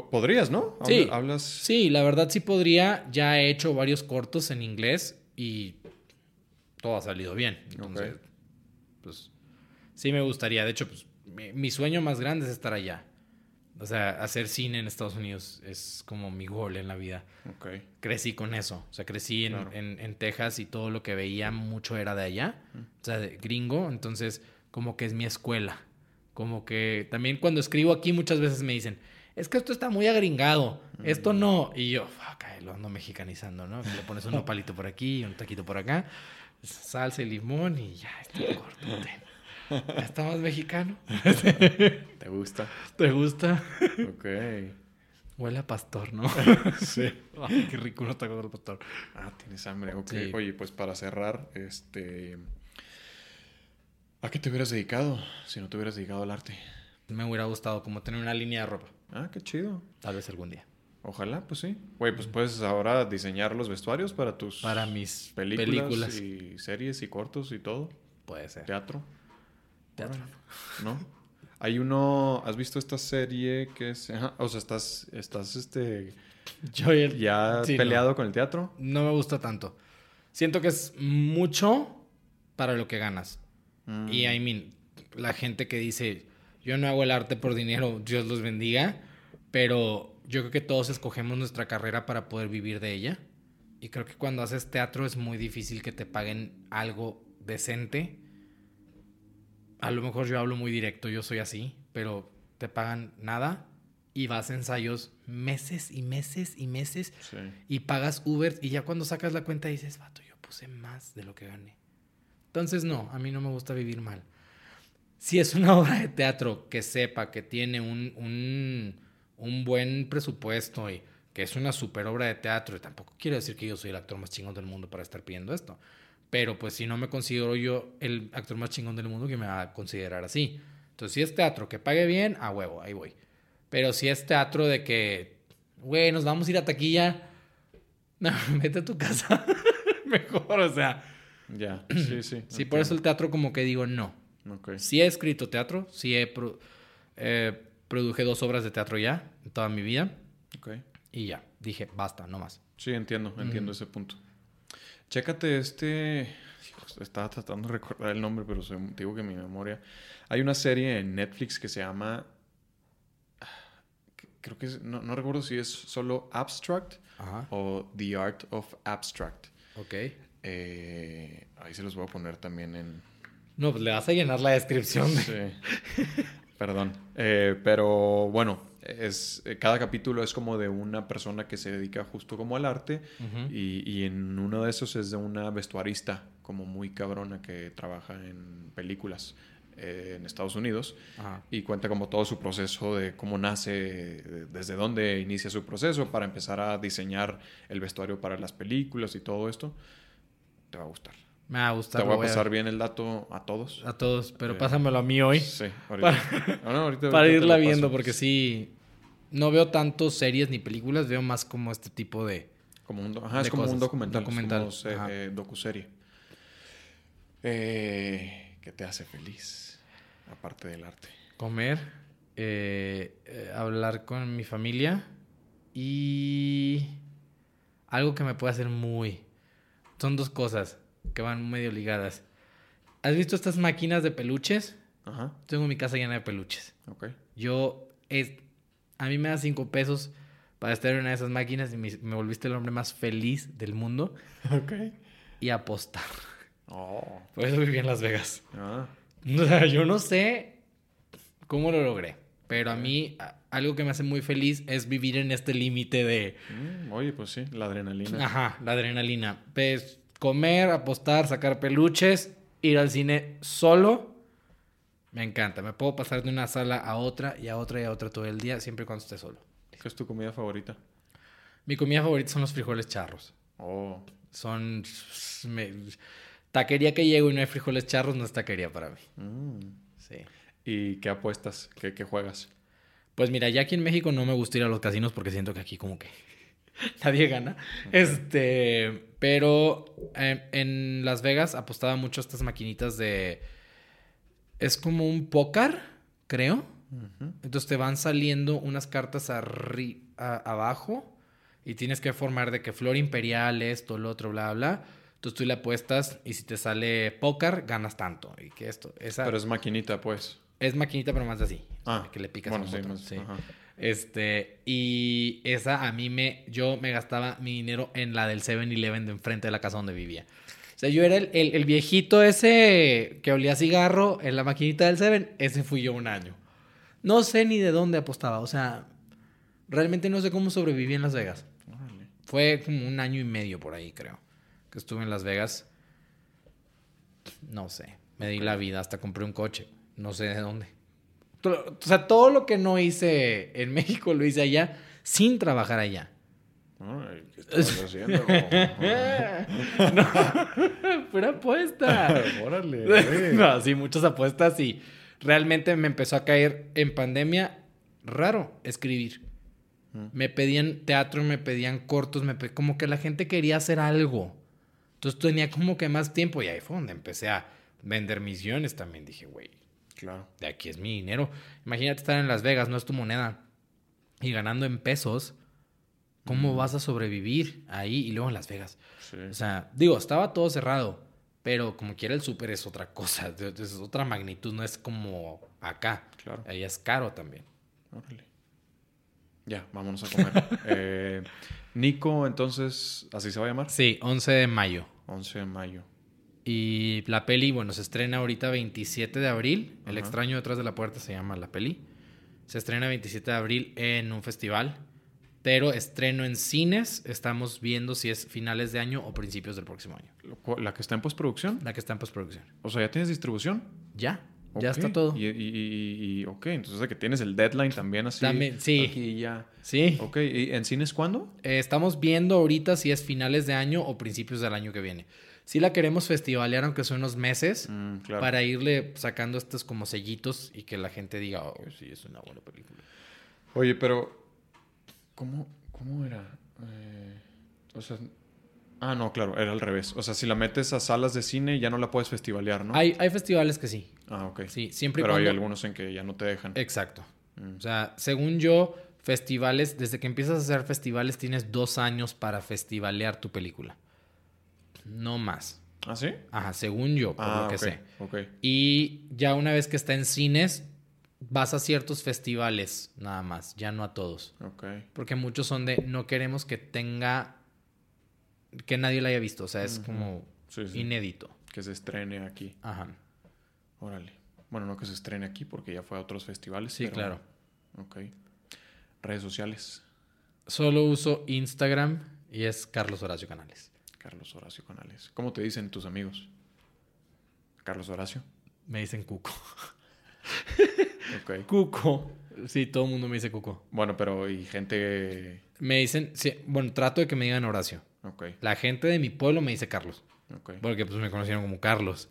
Po- Podrías, ¿no? Sí. Hablas. Sí, la verdad sí podría. Ya he hecho varios cortos en inglés y todo ha salido bien. Entonces, pues sí me gustaría. De hecho, pues mi, mi sueño más grande es estar allá. O sea, hacer cine en Estados Unidos es como mi gol en la vida. Crecí con eso. O sea, crecí en, Claro. en- en Texas y todo lo que veía mucho era de allá. O sea, de gringo. Entonces, como que es mi escuela. Como que también cuando escribo aquí muchas veces me dicen, es que esto está muy agringado. Esto no. Y yo, fuck, lo ando mexicanizando, ¿no? Que le pones un <laughs> nopalito por aquí, un taquito por acá, salsa y limón y ya está corto. Ya está más mexicano. <laughs> ¿Te gusta? ¿Te gusta? Ok. Huele a pastor, ¿no? <laughs> sí. Ay, qué rico unos tacos del pastor. Ah, tienes hambre. Ok. Sí. Oye, pues para cerrar, este. ¿A qué te hubieras dedicado si no te hubieras dedicado al arte? Me hubiera gustado como tener una línea de ropa. Ah, qué chido. Tal vez algún día. Ojalá, pues sí. Güey, pues puedes ahora diseñar los vestuarios para tus Para mis películas, películas. y series y cortos y todo. Puede ser. Teatro, Teatro. ¿no? Hay uno, ¿has visto esta serie que es, ajá, o sea, estás, estás, este, <laughs> Yo y el- ya Sí, no. peleado con el teatro? no me gusta tanto. Siento que es mucho para lo que ganas. Mm, Y I mean, la gente que dice, yo no hago el arte por dinero, Dios los bendiga, pero yo creo que todos escogemos nuestra carrera para poder vivir de ella. Y creo que cuando haces teatro es muy difícil que te paguen algo decente. A lo mejor yo hablo muy directo, yo soy así, pero te pagan nada y vas a ensayos meses y meses y meses Sí. y pagas Uber y ya cuando sacas la cuenta dices, vato, yo puse más de lo que gané. Entonces, no, a mí no me gusta vivir mal. Si es una <laughs> obra de teatro que sepa que tiene un, un un buen presupuesto y que es una super obra de teatro, y tampoco quiero decir que yo soy el actor más chingón del mundo para estar pidiendo esto. Pero pues si no me considero yo el actor más chingón del mundo, que me va a considerar así. Entonces, si es teatro que pague bien, a huevo, ahí voy. Pero si es teatro de que, güey, nos vamos a ir a taquilla, <laughs> no, vete a tu casa. <laughs> Mejor, o sea. Ya, sí, sí. <clears throat> Sí, por eso el teatro como que digo no. Ok. Sí he escrito teatro, sí he pro- eh, produje dos obras de teatro ya en toda mi vida Ok. y ya, dije, basta, no más. Sí, entiendo, entiendo ese punto. Chécate este. Estaba tratando de recordar el nombre, pero se- digo que mi memoria. Hay una serie en Netflix que se llama. Creo que es. No, no recuerdo si es solo Abstract Ajá. o The Art of Abstract. Ok. Eh, ahí se los voy a poner también en. No, pues le vas a llenar la descripción. de- Sí. Perdón. Eh, pero bueno, es, eh, cada capítulo es como de una persona que se dedica justo como al arte. Y, y en uno de esos es de una vestuarista como muy cabrona que trabaja en películas eh, en Estados Unidos Ajá. y cuenta como todo su proceso de cómo nace, de- desde dónde inicia su proceso para empezar a diseñar el vestuario para las películas y todo esto. Te va a gustar. Me va a gustar. Te voy a pasar bien el dato a todos. a todos, pero Eh, pásamelo a mí hoy Sí, <laughs> ahorita. Ah, no, ahorita- para ahorita irla viendo, porque sí, no veo tanto series ni películas, veo más como este tipo de... Como un, ajá, es como cosas. un documental. Documental, Es como eh, docuserie. Eh, ¿Qué te hace feliz? Aparte del arte. comer, eh, eh, hablar con mi familia y algo que me puede hacer muy... Son dos cosas que van medio ligadas. ¿Has visto estas máquinas de peluches? Ajá, Tengo mi casa llena de peluches. ok. Yo, es, a mí me da cinco pesos para estar en una de esas máquinas y me, me volviste el hombre más feliz del mundo <laughs> Ok. y apostar. Oh. Por eso viví en Las Vegas. Ah, O sea, yo no sé cómo lo logré, pero a mí algo que me hace muy feliz es vivir en este límite de, mm, oye, pues sí, la adrenalina. ajá, la adrenalina. Pues comer, apostar, sacar peluches, ir al cine solo. Me encanta. Me puedo pasar de una sala a otra y a otra y a otra todo el día, siempre y cuando esté solo. ¿Qué es tu comida favorita? Mi comida favorita son los frijoles charros. Oh, Son... me- taquería que llego y no hay frijoles charros no es taquería para mí. mm. Sí. ¿Y qué apuestas? ¿Qué, qué juegas? Pues mira, ya aquí en México no me gusta ir a los casinos porque siento que aquí como que <laughs> nadie gana. Este, pero eh, en Las Vegas apostaba mucho a estas maquinitas de... Es como un póker, creo. Entonces te van saliendo unas cartas arri- a- abajo y tienes que formar de que flor imperial, esto, lo otro, bla, bla. Entonces tú le apuestas y si te sale póker, ganas tanto. Y que esto, esa Pero es maquinita, pues. es maquinita, pero más así. Ah, que le picas bueno, un sí, más- sí. ajá. Este, y esa a mí me, yo me gastaba mi dinero en la del 7-Eleven de enfrente de la casa donde vivía. O sea, yo era el, el- el viejito ese que olía cigarro en la maquinita del 7, ese fui yo un año. No sé ni de dónde apostaba, o sea, realmente no sé cómo sobreviví en Las Vegas. Fue como un año y medio por ahí, creo, que estuve en Las Vegas. No sé, me di la vida, hasta compré un coche, no sé de dónde. O sea, todo lo que no hice en <laughs> México lo hice allá sin trabajar allá. Ay, ¿Qué estás <laughs> haciendo? <laughs> Pura apuesta. Órale. güey. no, sí, muchas apuestas y realmente me empezó a caer en pandemia raro escribir. Mm. Me pedían teatro, me pedían cortos, me como que la gente quería hacer algo. Entonces tenía como que más tiempo y ahí fue donde empecé a vender mis guiones también. Dije, güey, Claro. de aquí es mi dinero. Imagínate estar en Las Vegas, no es tu moneda. Y ganando en pesos, ¿cómo Mm. vas a sobrevivir ahí y luego en Las Vegas? Sí. O sea, digo, estaba todo cerrado, pero como quiera el súper es otra cosa, <laughs> es otra magnitud, no es como acá. Claro. Ahí es caro también. Órale. Ya, vámonos a comer. <laughs> Eh, Nico, entonces, ¿así se va a llamar? Sí, 11 de mayo. 11 de mayo. Y la peli, bueno, se estrena ahorita 27 de abril. El extraño detrás de la puerta se llama la peli. Se estrena 27 de abril en un festival. Pero estreno en cines, estamos viendo si es finales de año o principios del próximo año. ¿La que está en postproducción? La que está en postproducción. O sea, ¿ya tienes distribución? ¿Ya? Ya está todo. Y, y, y- y- ok, entonces que tienes el deadline también así. También, sí. Aquí ya. Sí. Ok, ¿y en cines cuándo? Eh, estamos viendo ahorita si es finales de año o principios del año que viene. Si la queremos festivalear, aunque son unos meses, Mm, claro. para irle sacando estos como sellitos y que la gente diga, oh, sí, es una buena película. Oye, pero. ¿Cómo, cómo era? Eh, o sea. Ah, no, claro, era al revés. O sea, si la metes a salas de cine ya no la puedes festivalear, ¿no? Hay, hay festivales que sí. Ah, ok. Sí, siempre y Pero hay algunos en que ya no te dejan. Exacto. Mm. O sea, según yo, festivales, desde que empiezas a hacer festivales, tienes dos años para festivalear tu película. No más. ¿Ah, sí? Ajá, según yo, por ah, lo que ok, sé. Ok. Y ya una vez que está en cines, vas a ciertos festivales nada más, ya no a todos. Ok. Porque muchos son de no queremos que tenga que nadie la haya visto, o sea, es como Sí, sí. inédito. Que se estrene aquí. Ajá. Órale. Bueno, no que se estrene aquí porque ya fue a otros festivales. Sí, pero- claro. Ok. Redes sociales. Solo uso Instagram y es Carlos Horacio Canales. Carlos Horacio Canales. ¿Cómo te dicen tus amigos? Carlos Horacio. Me dicen Cuco. <laughs> Cuco. Sí, todo el mundo me dice Cuco. Bueno, pero y gente. Me dicen, sí, bueno, trato de que me digan Horacio. La gente de mi pueblo me dice Carlos, porque pues me conocieron como Carlos.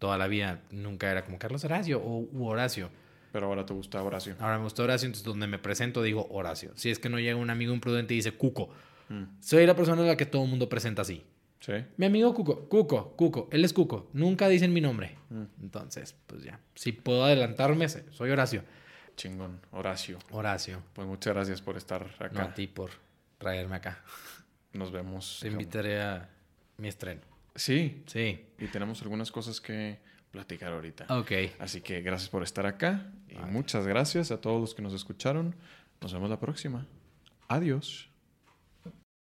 Toda la vida nunca era como Carlos Horacio o u Horacio. Pero ahora te gusta Horacio. Ahora me gusta Horacio, entonces donde me presento digo Horacio. Si es que no llega un amigo imprudente y dice Cuco. Mm, Soy la persona a la que todo el mundo presenta así. Sí. Mi amigo Cuco, Cuco, Cuco, él es Cuco. Nunca dicen mi nombre. Mm, Entonces, pues ya. Si puedo adelantarme, soy Horacio. Chingón. Horacio. Horacio. Pues muchas gracias por estar No acá. a ti por traerme acá. Nos vemos. Te invitaré a mi estreno. Sí. Sí. Y tenemos algunas cosas que platicar ahorita. Ok. Así que gracias por estar acá. Y Vale. muchas gracias a todos los que nos escucharon. Nos vemos la próxima. Adiós.